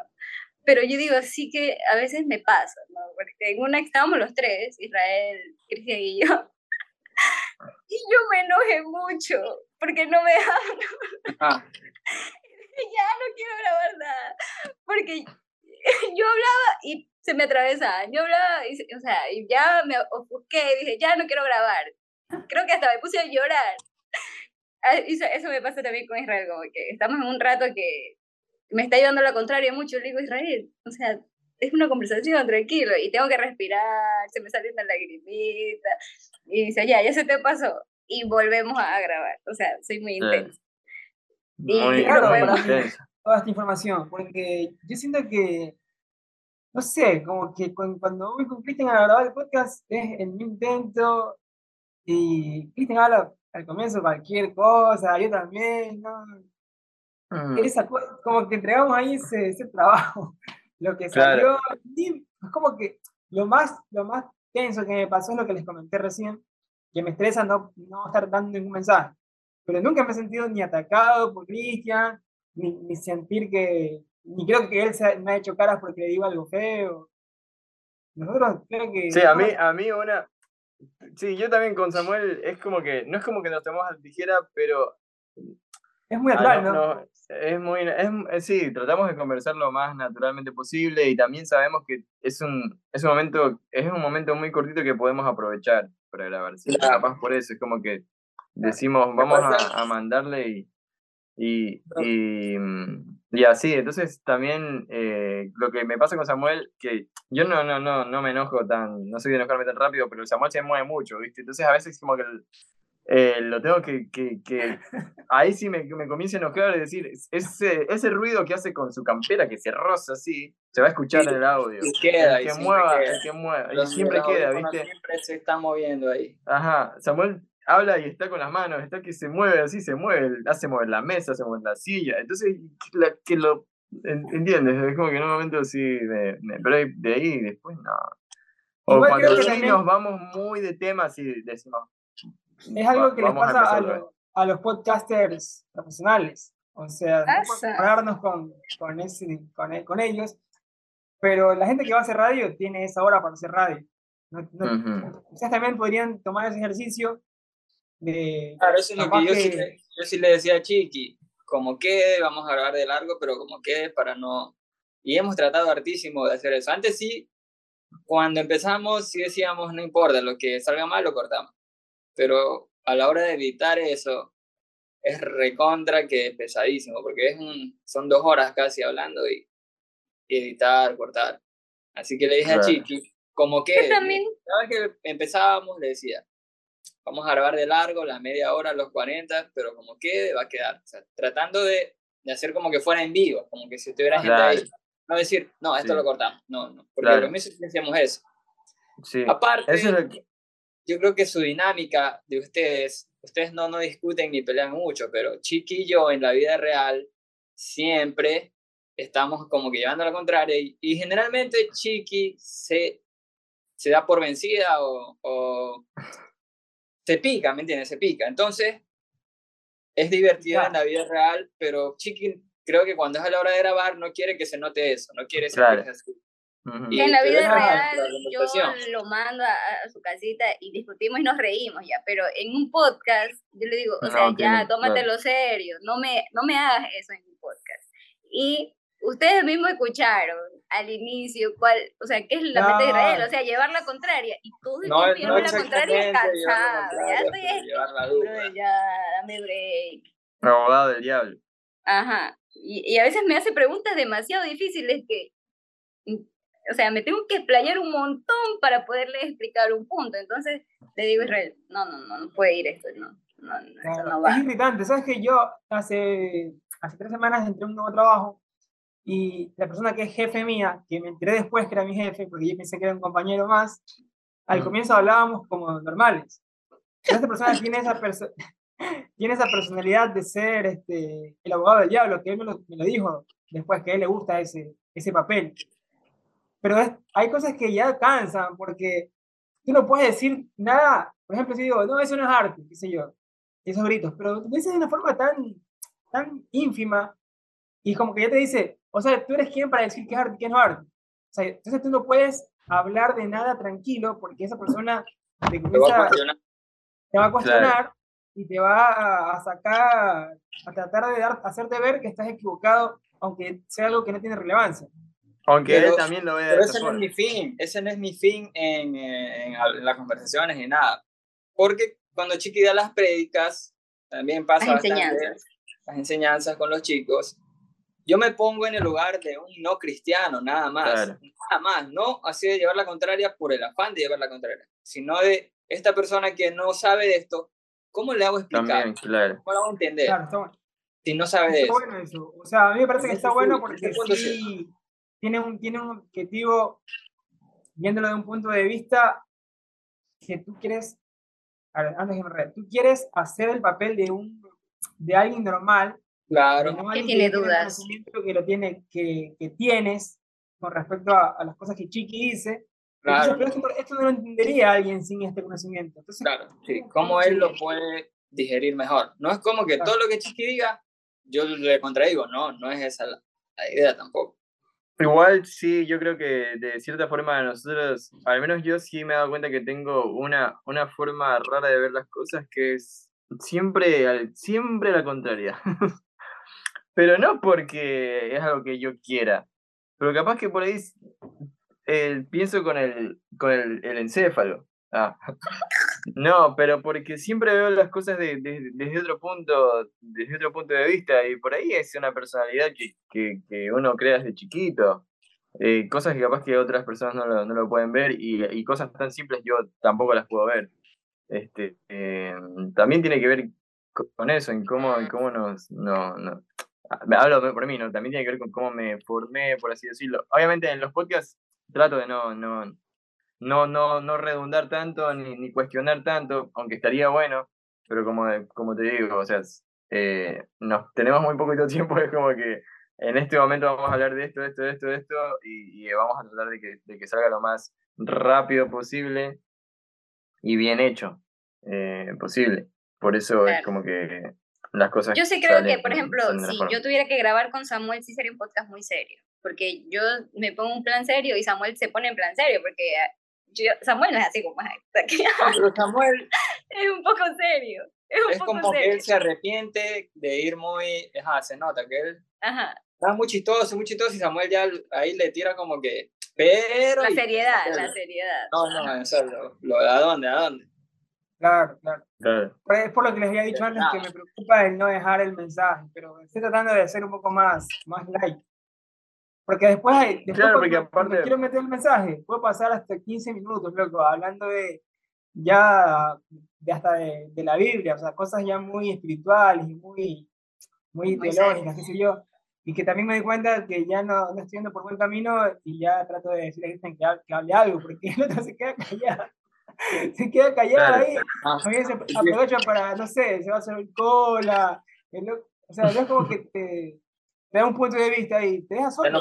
[SPEAKER 2] Pero yo digo, sí que a veces me pasa, ¿no? Porque en una estábamos los tres, Israel, Cristian y yo, <laughs> y yo me enojé mucho porque no me dejaban. <laughs> ya no quiero grabar nada. Porque yo hablaba y se me atravesaban. Yo hablaba, y, o sea, y ya me ofusqué, dije, ya no quiero grabar. Creo que hasta me puse a llorar. Ah, eso, eso me pasa también con Israel, como que estamos en un rato que me está llevando la contraria mucho. Le digo, Israel, o sea, es una conversación tranquilo y tengo que respirar, se me sale una lagrimita. Y dice, ya, ya se te pasó. Y volvemos a grabar. O sea, soy muy intensa.
[SPEAKER 4] Muy, toda esta información, porque yo siento que, no sé, como que cuando, voy con Cristian a grabar el podcast es el intento y Cristian habla al comienzo cualquier cosa, yo también, ¿no? Mm. como que entregamos ahí ese, ese trabajo. <laughs> Lo que salió, es como que lo más, lo más tenso que me pasó es lo que les comenté recién, que me estresa no, no estar dando ningún mensaje. Pero nunca me he sentido ni atacado por Cristian, ni, sentir que, ni creo que él me ha hecho caras porque le digo algo feo. Nosotros creo que...
[SPEAKER 1] Sí, a mí, a mí una... Sí, yo también con Samuel es como que, no es como que nos tomamos a tijera, pero...
[SPEAKER 4] Es muy natural, ¿no?
[SPEAKER 1] Es muy, es, sí, tratamos de conversar lo más naturalmente posible y también sabemos que es un, es un momento, es un momento muy cortito que podemos aprovechar para grabar. Sí, Capaz por eso, es como que decimos, vamos a, a mandarle y, y, y, y, así, entonces también eh, lo que me pasa con Samuel, que yo no, no, no, no me enojo tan, no soy de enojarme tan rápido, pero Samuel se mueve mucho, ¿viste? Entonces a veces como que eh, lo tengo que, que, que, <laughs> ahí sí me, me comienza a enojar y decir, ese, ese ruido que hace con su campera que se roza así, se va a escuchar en el audio.
[SPEAKER 3] Y queda,
[SPEAKER 1] el que mueva, el que mueva, y siempre queda, ¿viste?
[SPEAKER 3] Siempre se está moviendo ahí.
[SPEAKER 1] Ajá, Samuel habla y está con las manos, está que se mueve así, se mueve, hace mover la mesa, se mueve la silla. Entonces, que lo entiendes, es como que en un momento sí, de, pero de ahí después no. O cuando sí nos vamos muy de temas y decimos.
[SPEAKER 4] Es algo que les pasa a, a, los podcasters profesionales. O sea, no con, con, ese, con, con, ellos, pero la gente que va a hacer radio tiene esa hora para hacer radio. No, Quizás también podrían tomar ese ejercicio
[SPEAKER 3] claro, eso es lo que yo, Sí, yo sí le decía a Chiqui, como quede, vamos a grabar de largo, pero como quede para no... Y hemos tratado hartísimo de hacer eso. Antes sí, cuando empezamos, sí decíamos, no importa, lo que salga mal lo cortamos. Pero a la hora de editar eso, es recontra que pesadísimo, porque es un, son dos horas casi hablando y, editar, cortar. Así que le dije a Chiqui, como que, cada vez que empezábamos, le decía, vamos a grabar de largo, la media hora, los 40, pero como quede, va a quedar. tratando de, de, hacer como que fuera en vivo, como que si estuviera gente ahí. No decir, no, esto lo cortamos. No, no. Porque claro. lo mismo decíamos eso.
[SPEAKER 1] Sí.
[SPEAKER 3] Aparte, yo creo que su dinámica de ustedes, ustedes no, no discuten ni pelean mucho, pero Chiqui y yo en la vida real siempre estamos como que llevando la contraria y, y generalmente Chiqui se, se da por vencida o, o se pica, ¿me entiendes? Se pica. Entonces, es divertido en la vida real, pero Chiqui creo que cuando es a la hora de grabar no quiere que se note eso, no quiere ser así.
[SPEAKER 2] Y en la vida real yo lo mando a, su casita y discutimos y nos reímos ya, pero en un podcast yo le digo, o sea, ya, tómatelo serio, no me, no me hagas eso en un podcast. Y ustedes mismos escucharon al inicio cuál, o sea, qué es la mente de Israel, o sea, llevar la contraria, y el no, no la contraria cansado, ya estoy, ya, dame break.
[SPEAKER 1] Abogado del diablo.
[SPEAKER 2] Ajá, y, y, a veces me hace preguntas demasiado difíciles que, o sea, me tengo que explayar un montón para poderle explicar un punto, entonces le digo a Israel, no, no, no, no puede ir esto, no, no, no, eso no va.
[SPEAKER 4] Es irritante, ¿sabes que yo hace, hace tres semanas entré a un nuevo trabajo Y la persona que es jefe mía, que me enteré después que era mi jefe, porque yo pensé que era un compañero más, al
[SPEAKER 3] Mm.
[SPEAKER 4] comienzo hablábamos como normales. Pero esta persona <laughs> tiene esa, perso- tiene esa personalidad de ser este, el abogado del diablo, que él me lo, me lo dijo después, que a él le gusta ese, ese papel. Pero es- hay cosas que ya cansan, porque tú no puedes decir nada. Por ejemplo, si digo, no, eso no es arte, qué sé yo, esos gritos, pero lo dices de una forma tan, tan ínfima y como que ya te dice, o sea, tú eres quien para decir qué es arte y qué no es arte. O sea, entonces tú no puedes hablar de nada tranquilo porque esa persona te
[SPEAKER 3] Te va a
[SPEAKER 4] comienza,
[SPEAKER 3] cuestionar.
[SPEAKER 4] te va a cuestionar y te va a sacar, a tratar de dar, hacerte ver que estás equivocado, aunque sea algo que no tiene relevancia.
[SPEAKER 1] Aunque
[SPEAKER 3] Pero-
[SPEAKER 1] él también lo vea de
[SPEAKER 3] Pero ese no es
[SPEAKER 1] forma.
[SPEAKER 3] mi fin, ese no es mi fin en, en, en las conversaciones ni nada. Porque cuando Chiqui da las prédicas, también pasa
[SPEAKER 2] Las
[SPEAKER 3] bastante
[SPEAKER 2] enseñanzas.
[SPEAKER 3] las enseñanzas con los chicos. Yo me pongo en el lugar de un no cristiano, nada más.
[SPEAKER 1] Claro.
[SPEAKER 3] Nada más, no así de llevar la contraria por el afán de llevar la contraria, sino de esta persona que no sabe de esto, ¿cómo le hago explicar?
[SPEAKER 1] También, claro.
[SPEAKER 3] ¿Cómo le hago entender
[SPEAKER 4] Claro, está bueno.
[SPEAKER 3] si no sabe de
[SPEAKER 4] Está
[SPEAKER 3] eso?
[SPEAKER 4] bueno eso. O sea, a mí me parece que está
[SPEAKER 3] sí,
[SPEAKER 4] bueno porque sí tiene un, tiene un objetivo, viéndolo de un punto de vista que tú quieres, a ver, antes que tú quieres hacer el papel de un de alguien normal,
[SPEAKER 3] Claro,
[SPEAKER 4] no
[SPEAKER 2] Que
[SPEAKER 4] alguien
[SPEAKER 2] tiene
[SPEAKER 4] el
[SPEAKER 2] dudas.
[SPEAKER 4] que lo tiene, que, que tienes con respecto a, a las cosas que Chiqui dice. Entonces,
[SPEAKER 3] claro,
[SPEAKER 4] pero esto, esto no lo entendería alguien sin este conocimiento. Entonces,
[SPEAKER 3] claro. Sí, cómo él lo puede digerir mejor. No es como que
[SPEAKER 4] Claro.
[SPEAKER 3] todo lo que Chiqui diga, yo le contradigo. No, no es esa la, la idea tampoco.
[SPEAKER 1] Igual sí, yo creo que de cierta forma nosotros, al menos yo sí me he dado cuenta que tengo una, una forma rara de ver las cosas que es siempre, siempre la contraria. <laughs> Pero no porque es algo que yo quiera, pero capaz que por ahí eh, pienso con el, con el, el encéfalo. Ah. <laughs> No, pero porque siempre veo las cosas de- de- desde otro punto, desde otro punto de vista, y por ahí es una personalidad que, que, que uno crea desde chiquito. Eh, cosas que capaz que otras personas no lo, no lo pueden ver, y, y cosas tan simples yo tampoco las puedo ver. Este, eh, también tiene que ver co- con eso, en cómo, en cómo nos, no, no, ah, hablo por mí, ¿no? También tiene que ver con cómo me formé, por así decirlo. Obviamente en los podcasts trato de no, no, no, no, no redundar tanto ni, ni cuestionar tanto, aunque estaría bueno, pero como, como te digo, o sea, es, eh, nos, tenemos muy poquito tiempo, es como que en este momento vamos a hablar de esto, esto, esto, esto, y, y vamos a tratar de que, de que salga lo más rápido posible y bien hecho eh, posible. Por eso es
[SPEAKER 2] Claro.
[SPEAKER 1] como que las cosas
[SPEAKER 2] Yo sí creo que,
[SPEAKER 1] salen-
[SPEAKER 2] por ejemplo,
[SPEAKER 1] de
[SPEAKER 2] si yo tuviera que grabar con Samuel, sí sería un podcast muy serio. Porque yo me pongo un plan serio y Samuel se pone en plan serio. Porque yo- Samuel no es así como es
[SPEAKER 3] Pero Samuel
[SPEAKER 2] un poco serio. Es un
[SPEAKER 3] es
[SPEAKER 2] poco
[SPEAKER 3] como que
[SPEAKER 2] serio.
[SPEAKER 3] él se arrepiente de ir muy, ajá, se nota que él
[SPEAKER 2] Ajá.
[SPEAKER 3] está muy chistoso, muy chistoso y Samuel ya ahí le tira como que, pero...
[SPEAKER 2] La
[SPEAKER 3] y-
[SPEAKER 2] seriedad, la seriedad.
[SPEAKER 3] No, no, eso, lo, lo- ¿a dónde, a dónde?
[SPEAKER 4] claro, claro.
[SPEAKER 1] Claro.
[SPEAKER 4] Por- Es por lo que les había dicho antes que me preocupa el no dejar el mensaje, pero estoy tratando de ser un poco más, más light. Porque después, hay- después
[SPEAKER 1] Claro, porque
[SPEAKER 4] cuando
[SPEAKER 1] aparte-
[SPEAKER 4] quiero meter el mensaje, puedo pasar hasta 15 minutos, loco, hablando de ya de hasta de, de la Biblia, o sea, cosas ya muy espirituales y muy, muy
[SPEAKER 2] Muy
[SPEAKER 4] teológicas, qué sé yo. Y que también me doy cuenta que ya no, no estoy yendo por buen camino y ya trato de decirle a Cristian que, hable- que hable algo, porque el otro se queda callado. <laughs> Se queda callado
[SPEAKER 1] Claro.
[SPEAKER 4] ahí
[SPEAKER 3] Ah,
[SPEAKER 4] también se aprovecha para, no sé, se va a hacer cola. el o sea, no es como que te, te da un punto de vista y te deja solo.
[SPEAKER 3] no.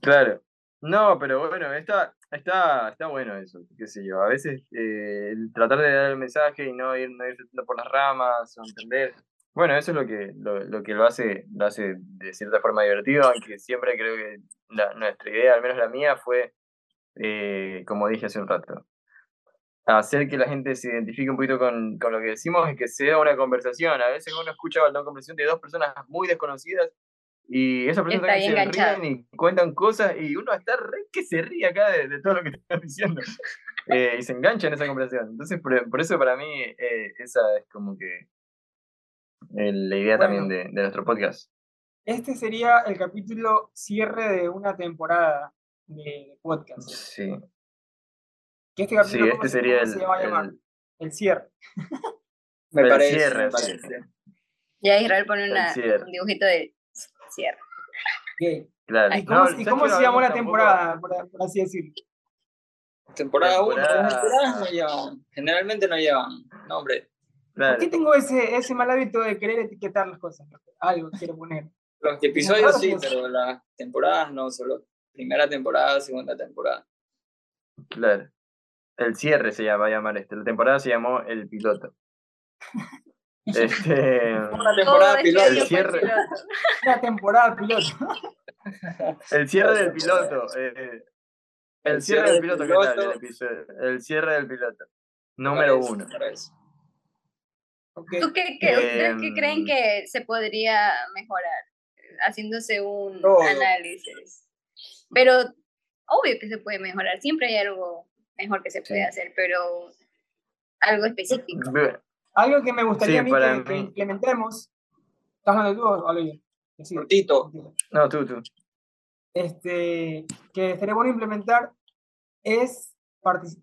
[SPEAKER 1] Claro. No, pero bueno, está, está, está bueno eso, qué sé yo. A veces eh, el tratar de dar el mensaje y no ir, no irse tanto por las ramas o entender. Bueno, eso es lo que lo, lo que lo hace, lo hace de cierta forma divertido, aunque siempre creo que la- nuestra idea, al menos la mía, fue, eh, como dije hace un rato, hacer que la gente se identifique un poquito con, con lo que decimos y que sea una conversación. A veces uno escucha una conversación de dos personas muy desconocidas y esas personas se ríen y cuentan cosas y uno está re que se ríe acá de, de todo lo que <laughs> están diciendo Eh, y se engancha en esa conversación. Entonces, por, por eso para mí eh, esa es como que eh, la idea también de, de nuestro podcast.
[SPEAKER 4] Este sería el capítulo cierre de una temporada de, de podcast.
[SPEAKER 1] Sí,
[SPEAKER 4] Que este
[SPEAKER 1] sí
[SPEAKER 4] capítulo, ¿cómo
[SPEAKER 1] este
[SPEAKER 4] se-
[SPEAKER 1] sería el,
[SPEAKER 4] se va a llamar?
[SPEAKER 1] el-
[SPEAKER 4] El cierre. <laughs>
[SPEAKER 3] Me
[SPEAKER 1] El
[SPEAKER 3] parece,
[SPEAKER 1] cierre,
[SPEAKER 3] me
[SPEAKER 1] sí.
[SPEAKER 3] parece.
[SPEAKER 2] Ya Israel pone una, un dibujito de cierre.
[SPEAKER 1] Claro.
[SPEAKER 4] ¿Y cómo,
[SPEAKER 1] No,
[SPEAKER 4] ¿y
[SPEAKER 1] ¿sabes
[SPEAKER 4] cómo se llamó la temporada, por, por así decirlo?
[SPEAKER 3] Temporada 1,
[SPEAKER 1] Temporada-
[SPEAKER 3] no llevan, generalmente no llevan nombre.
[SPEAKER 4] ¿Por
[SPEAKER 1] Claro.
[SPEAKER 4] qué tengo ese, ese mal hábito de querer etiquetar las cosas? Algo quiero poner.
[SPEAKER 3] Los episodios sí, pero las temporadas no, solo primera temporada, segunda temporada.
[SPEAKER 1] Claro. El cierre se llama, va a llamar este. La temporada se llamó El Piloto. Este, <laughs>
[SPEAKER 3] Una temporada piloto.
[SPEAKER 2] este año
[SPEAKER 1] El cierre.
[SPEAKER 2] piloto. <laughs>
[SPEAKER 4] La temporada piloto.
[SPEAKER 1] el cierre del piloto. eh, el cierre del piloto, ¿qué tal? El, episodio? el cierre del piloto. Número uno.
[SPEAKER 2] ¿Tú qué, qué- ustedes qué
[SPEAKER 1] Em,
[SPEAKER 2] creen que se podría mejorar haciéndose un
[SPEAKER 3] Todo.
[SPEAKER 2] análisis? Pero obvio que se puede mejorar, siempre hay algo mejor que se puede
[SPEAKER 1] Sí.
[SPEAKER 2] hacer, pero algo específico.
[SPEAKER 4] Algo que me gustaría
[SPEAKER 1] Sí,
[SPEAKER 4] a mí
[SPEAKER 1] para
[SPEAKER 4] que, implementemos. ¿Estás hablando tú o hablo yo? Sí.
[SPEAKER 1] No, tú, tú.
[SPEAKER 4] Este, que estaría bueno implementar es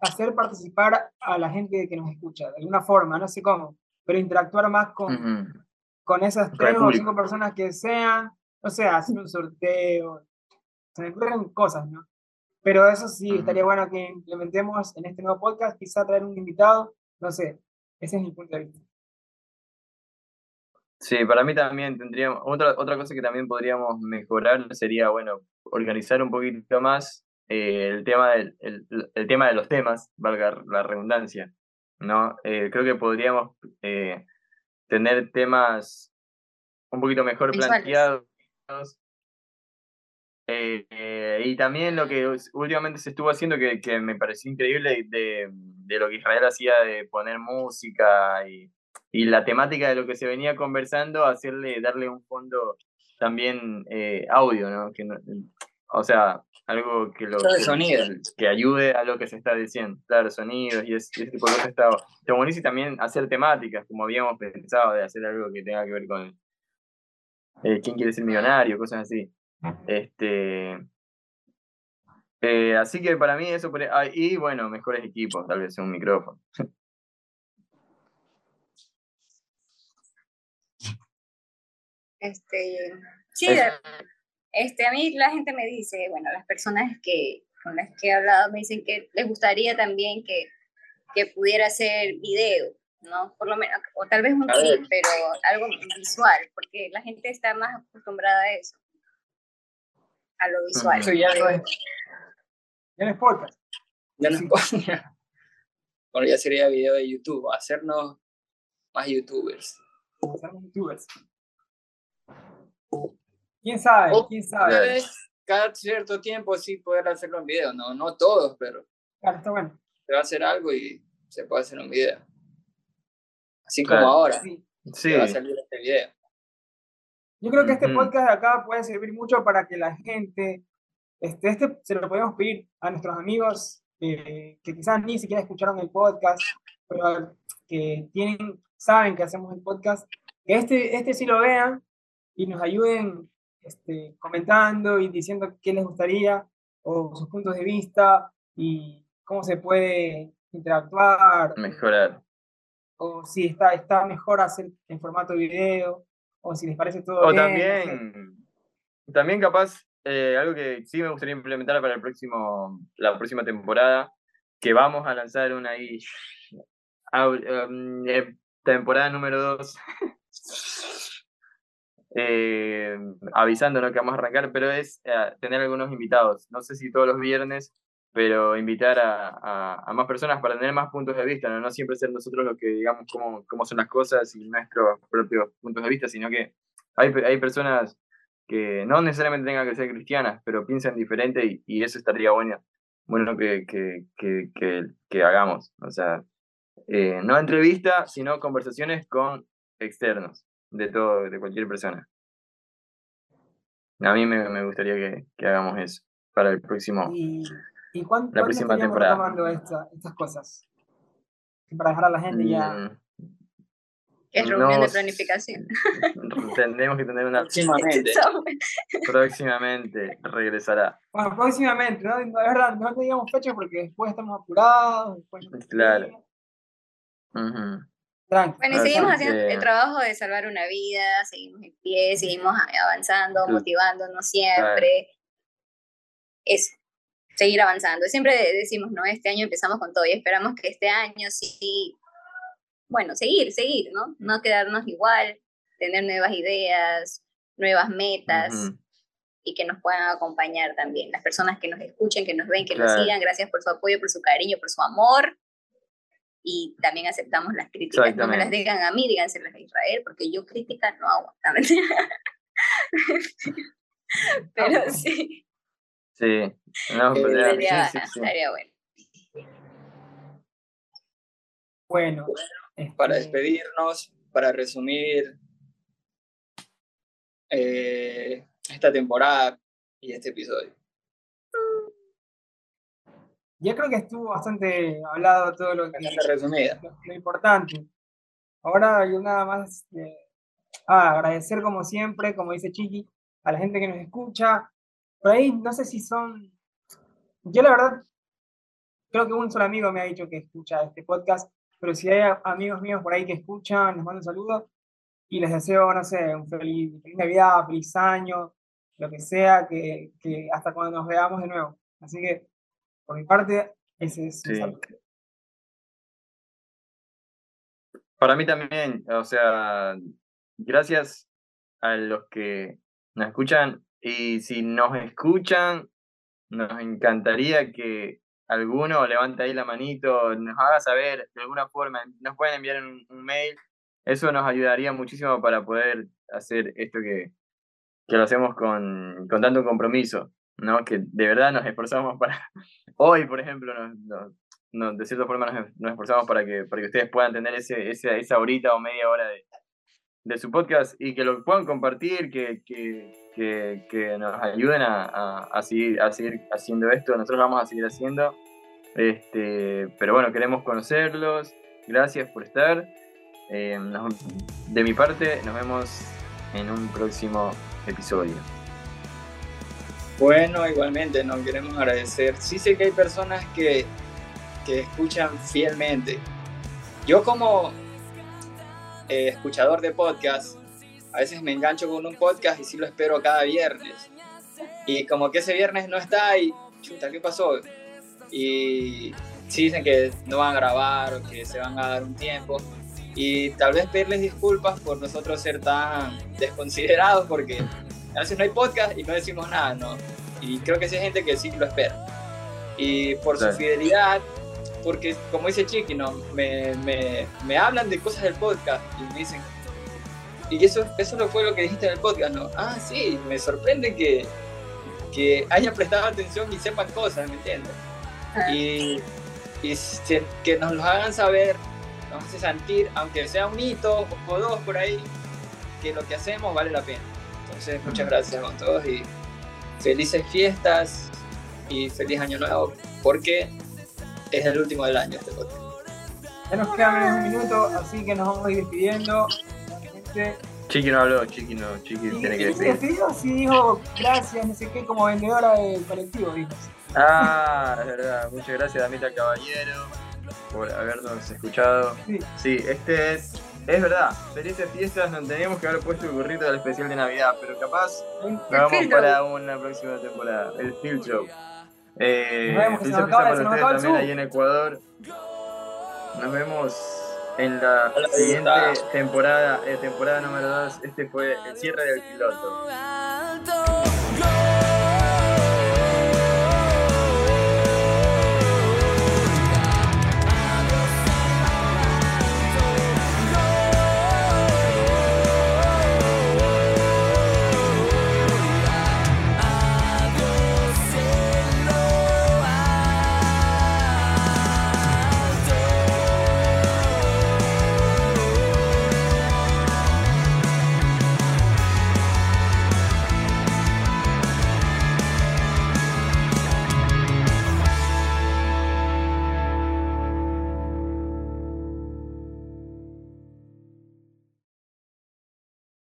[SPEAKER 4] hacer participar a la gente que nos escucha, de alguna forma, no sé cómo, pero interactuar más con, con esas tres o cinco personas que sean, o sea, hacer un sorteo, se me ocurren cosas, ¿no? Pero eso sí, estaría bueno que implementemos en este nuevo podcast, quizá traer un invitado, no sé, ese es mi punto de vista.
[SPEAKER 1] Sí, para mí también tendríamos, otra, otra cosa que también podríamos mejorar sería, bueno, organizar un poquito más eh, el tema del, el, el tema de los temas, valga la redundancia, ¿no? Eh, creo que podríamos eh, tener temas un poquito mejor
[SPEAKER 2] Visuales.
[SPEAKER 1] planteados. Eh, eh, y también lo que últimamente se estuvo haciendo que, que me pareció increíble de, de lo que Israel hacía de poner música y, y la temática de lo que se venía conversando, hacerle, darle un fondo también eh, audio, ¿no? Que no- o sea, algo que lo
[SPEAKER 3] Claro,
[SPEAKER 1] que, ayude a lo que se está diciendo, claro, sonidos y, ese, ese tipo de cosas está, está buenísimo y también hacer temáticas, como habíamos pensado, de hacer algo que tenga que ver con quién quiere ser millonario, cosas así. Este, eh, así que para mí eso, por- ah, y bueno, mejores equipos, tal vez un micrófono. <laughs>
[SPEAKER 2] Este, sí, este, a mí la gente me dice, bueno, las personas que con las que he hablado me dicen que les gustaría también que, que pudiera hacer video, ¿no? Por lo menos, o tal vez un clip, pero algo visual, porque la gente está más acostumbrada a eso, a lo visual.
[SPEAKER 3] Eso ya no es,
[SPEAKER 4] Ya no es podcast.
[SPEAKER 3] ya no es <laughs> Bueno, ya sería video de YouTube, hacernos más youtubers.
[SPEAKER 4] Somos youtubers. ¿Quién sabe?
[SPEAKER 3] O-
[SPEAKER 4] ¿Quién sabe?
[SPEAKER 3] vez cada cierto tiempo sí poder hacerlo en video, no, no todos, pero
[SPEAKER 4] Claro, está bueno.
[SPEAKER 3] se va a hacer algo y se puede hacer un video. Así
[SPEAKER 1] Claro.
[SPEAKER 3] como ahora,
[SPEAKER 4] Sí.
[SPEAKER 1] Sí,
[SPEAKER 3] va a salir este video.
[SPEAKER 4] Yo creo que este podcast de acá puede servir mucho para que la gente, este, este se lo podemos pedir a nuestros amigos eh, que quizás ni siquiera escucharon el podcast, pero que tienen, saben que hacemos el podcast, que este, este sí lo vean y nos ayuden este, comentando y diciendo qué les gustaría o sus puntos de vista y cómo se puede interactuar
[SPEAKER 1] mejorar.
[SPEAKER 4] o si está, está mejor hacer en formato video, o si les parece todo
[SPEAKER 1] O
[SPEAKER 4] bien. no sé.
[SPEAKER 1] también, también capaz, eh, algo que sí me gustaría implementar para el próximo, la próxima temporada, que vamos a lanzar una ahí, em, eh, temporada número 2, <laughs> eh, avisándonos que vamos a arrancar, pero es eh, tener algunos invitados, no sé si todos los viernes, pero invitar a, a- más personas para tener más puntos de vista, no, no siempre ser nosotros los que digamos cómo, cómo son las cosas y nuestros propios puntos de vista, sino que hay, hay personas que no necesariamente tengan que ser cristianas, pero piensan diferente y, y eso estaría bueno, bueno que, que, que, que, hagamos. O sea, eh, no entrevista, sino conversaciones con externos de todo, de cualquier persona. A mí me, me gustaría que, hagamos eso para el próximo.
[SPEAKER 4] ¿Y, y cuán-
[SPEAKER 1] La próxima
[SPEAKER 4] estaríamos
[SPEAKER 1] temporada.
[SPEAKER 4] retomando esta- estas cosas? Para dejar a la gente ya.
[SPEAKER 1] Mm,
[SPEAKER 2] Es reunión de planificación. <laughs>
[SPEAKER 1] Tendremos que tener una <laughs>
[SPEAKER 3] Próximamente.
[SPEAKER 1] próximamente regresará.
[SPEAKER 4] Bueno, próximamente, ¿no? Es verdad, no digamos fecha porque después estamos apurados. Después no
[SPEAKER 1] Claro.
[SPEAKER 2] Bueno, y seguimos haciendo el trabajo de salvar una vida, seguimos en pie, seguimos avanzando, motivándonos siempre. Eso, seguir avanzando. Siempre decimos, no, este año empezamos con todo y esperamos que este año sí, bueno, seguir, seguir, ¿no? No quedarnos igual, tener nuevas ideas, nuevas metas
[SPEAKER 1] Ujú.
[SPEAKER 2] y que nos puedan acompañar también. Las personas que nos escuchen, que nos ven, que nos
[SPEAKER 1] Claro.
[SPEAKER 2] sigan, gracias por su apoyo, por su cariño, por su amor. Y también aceptamos las críticas. No me las digan a mí, díganselas a Israel, porque yo críticas no hago. <laughs> <laughs> Pero sí,
[SPEAKER 1] Sí. No, ya-
[SPEAKER 2] estaría,
[SPEAKER 1] sí, sí, sí.
[SPEAKER 2] estaría bueno.
[SPEAKER 4] Bueno, este,
[SPEAKER 3] Para despedirnos, para resumir eh, esta temporada y este episodio.
[SPEAKER 4] ya creo que estuvo bastante hablado todo lo que
[SPEAKER 3] resumida.
[SPEAKER 4] lo, lo importante. Ahora yo nada más eh, ah, agradecer como siempre, como dice Chiqui, a la gente que nos escucha. Por ahí no sé si son. Yo la verdad creo que un solo amigo me ha dicho que escucha este podcast, pero si hay amigos míos por ahí que escuchan, les mando un saludo y les deseo, no sé, un feliz, feliz Navidad, feliz año, lo que sea, que, que hasta cuando nos veamos de nuevo. Así que, por mi parte, ese es un
[SPEAKER 1] Sí.
[SPEAKER 4] saludo.
[SPEAKER 1] Para mí también, o sea, gracias a los que nos escuchan y si nos escuchan, nos encantaría que alguno levante ahí la manito, nos haga saber de alguna forma, nos pueden enviar un, mail, eso nos ayudaría muchísimo para poder hacer esto que, que lo hacemos con, con tanto compromiso, ¿no? Que de verdad nos esforzamos para... <laughs> Hoy, por ejemplo, nos- nos- de cierta forma nos, nos esforzamos para que, para que ustedes puedan tener ese, ese- esa horita o media hora de, de su podcast y que lo puedan compartir, que, que, que, que nos ayuden a, a, seguir, haciendo esto. Nosotros lo vamos a seguir haciendo. Este, pero bueno, queremos conocerlos. Gracias por estar. Eh, de mi parte, nos vemos en un próximo episodio.
[SPEAKER 3] Bueno, igualmente nos queremos agradecer. Sí sé que hay personas que, que escuchan fielmente. Yo como eh, escuchador de podcast, a veces me engancho con un podcast y sí lo espero cada viernes. Y como que ese viernes no está y, chuta, ¿qué pasó? Y sí dicen que no van a grabar o que se van a dar un tiempo. Y tal vez pedirles disculpas por nosotros ser tan desconsiderados porque a veces no hay podcast y no decimos nada, ¿no? Y creo que sí hay gente que sí lo espera. Y por su fidelidad, porque como dice Chiqui, ¿no? Me, me, me hablan de cosas del podcast y me dicen, y eso, eso no fue lo que dijiste en el podcast, ¿no? Ah, sí, me sorprende que, que hayan prestado atención y sepan cosas, ¿me entiendes? Y, y se- que nos lo hagan saber, nos hace sentir, aunque sea un hito o dos por ahí, que lo que hacemos vale la pena. Entonces, muchas gracias con todos y felices fiestas y feliz año nuevo, porque es el último del año este podcast.
[SPEAKER 4] Ya nos queda menos de un minuto, así que nos vamos a ir despidiendo.
[SPEAKER 1] Chiqui no habló, Chiqui no, Chiqui
[SPEAKER 4] Y,
[SPEAKER 1] tiene que
[SPEAKER 4] y se
[SPEAKER 1] decir.
[SPEAKER 4] despidió, sí dijo gracias, no sé qué, como vendedora del colectivo, dijo.
[SPEAKER 1] Ah, es verdad. Muchas gracias, Damita Caballero, por habernos escuchado.
[SPEAKER 4] Sí.
[SPEAKER 1] Sí, este es. Es verdad, felices fiestas, no teníamos que haber puesto el gorrito del especial de Navidad, pero capaz lo vamos para una próxima temporada, el filtro. Eh,
[SPEAKER 4] nos vemos,
[SPEAKER 1] en Ecuador. Nos vemos en la siguiente temporada, eh, temporada número 2. Este fue el cierre del piloto.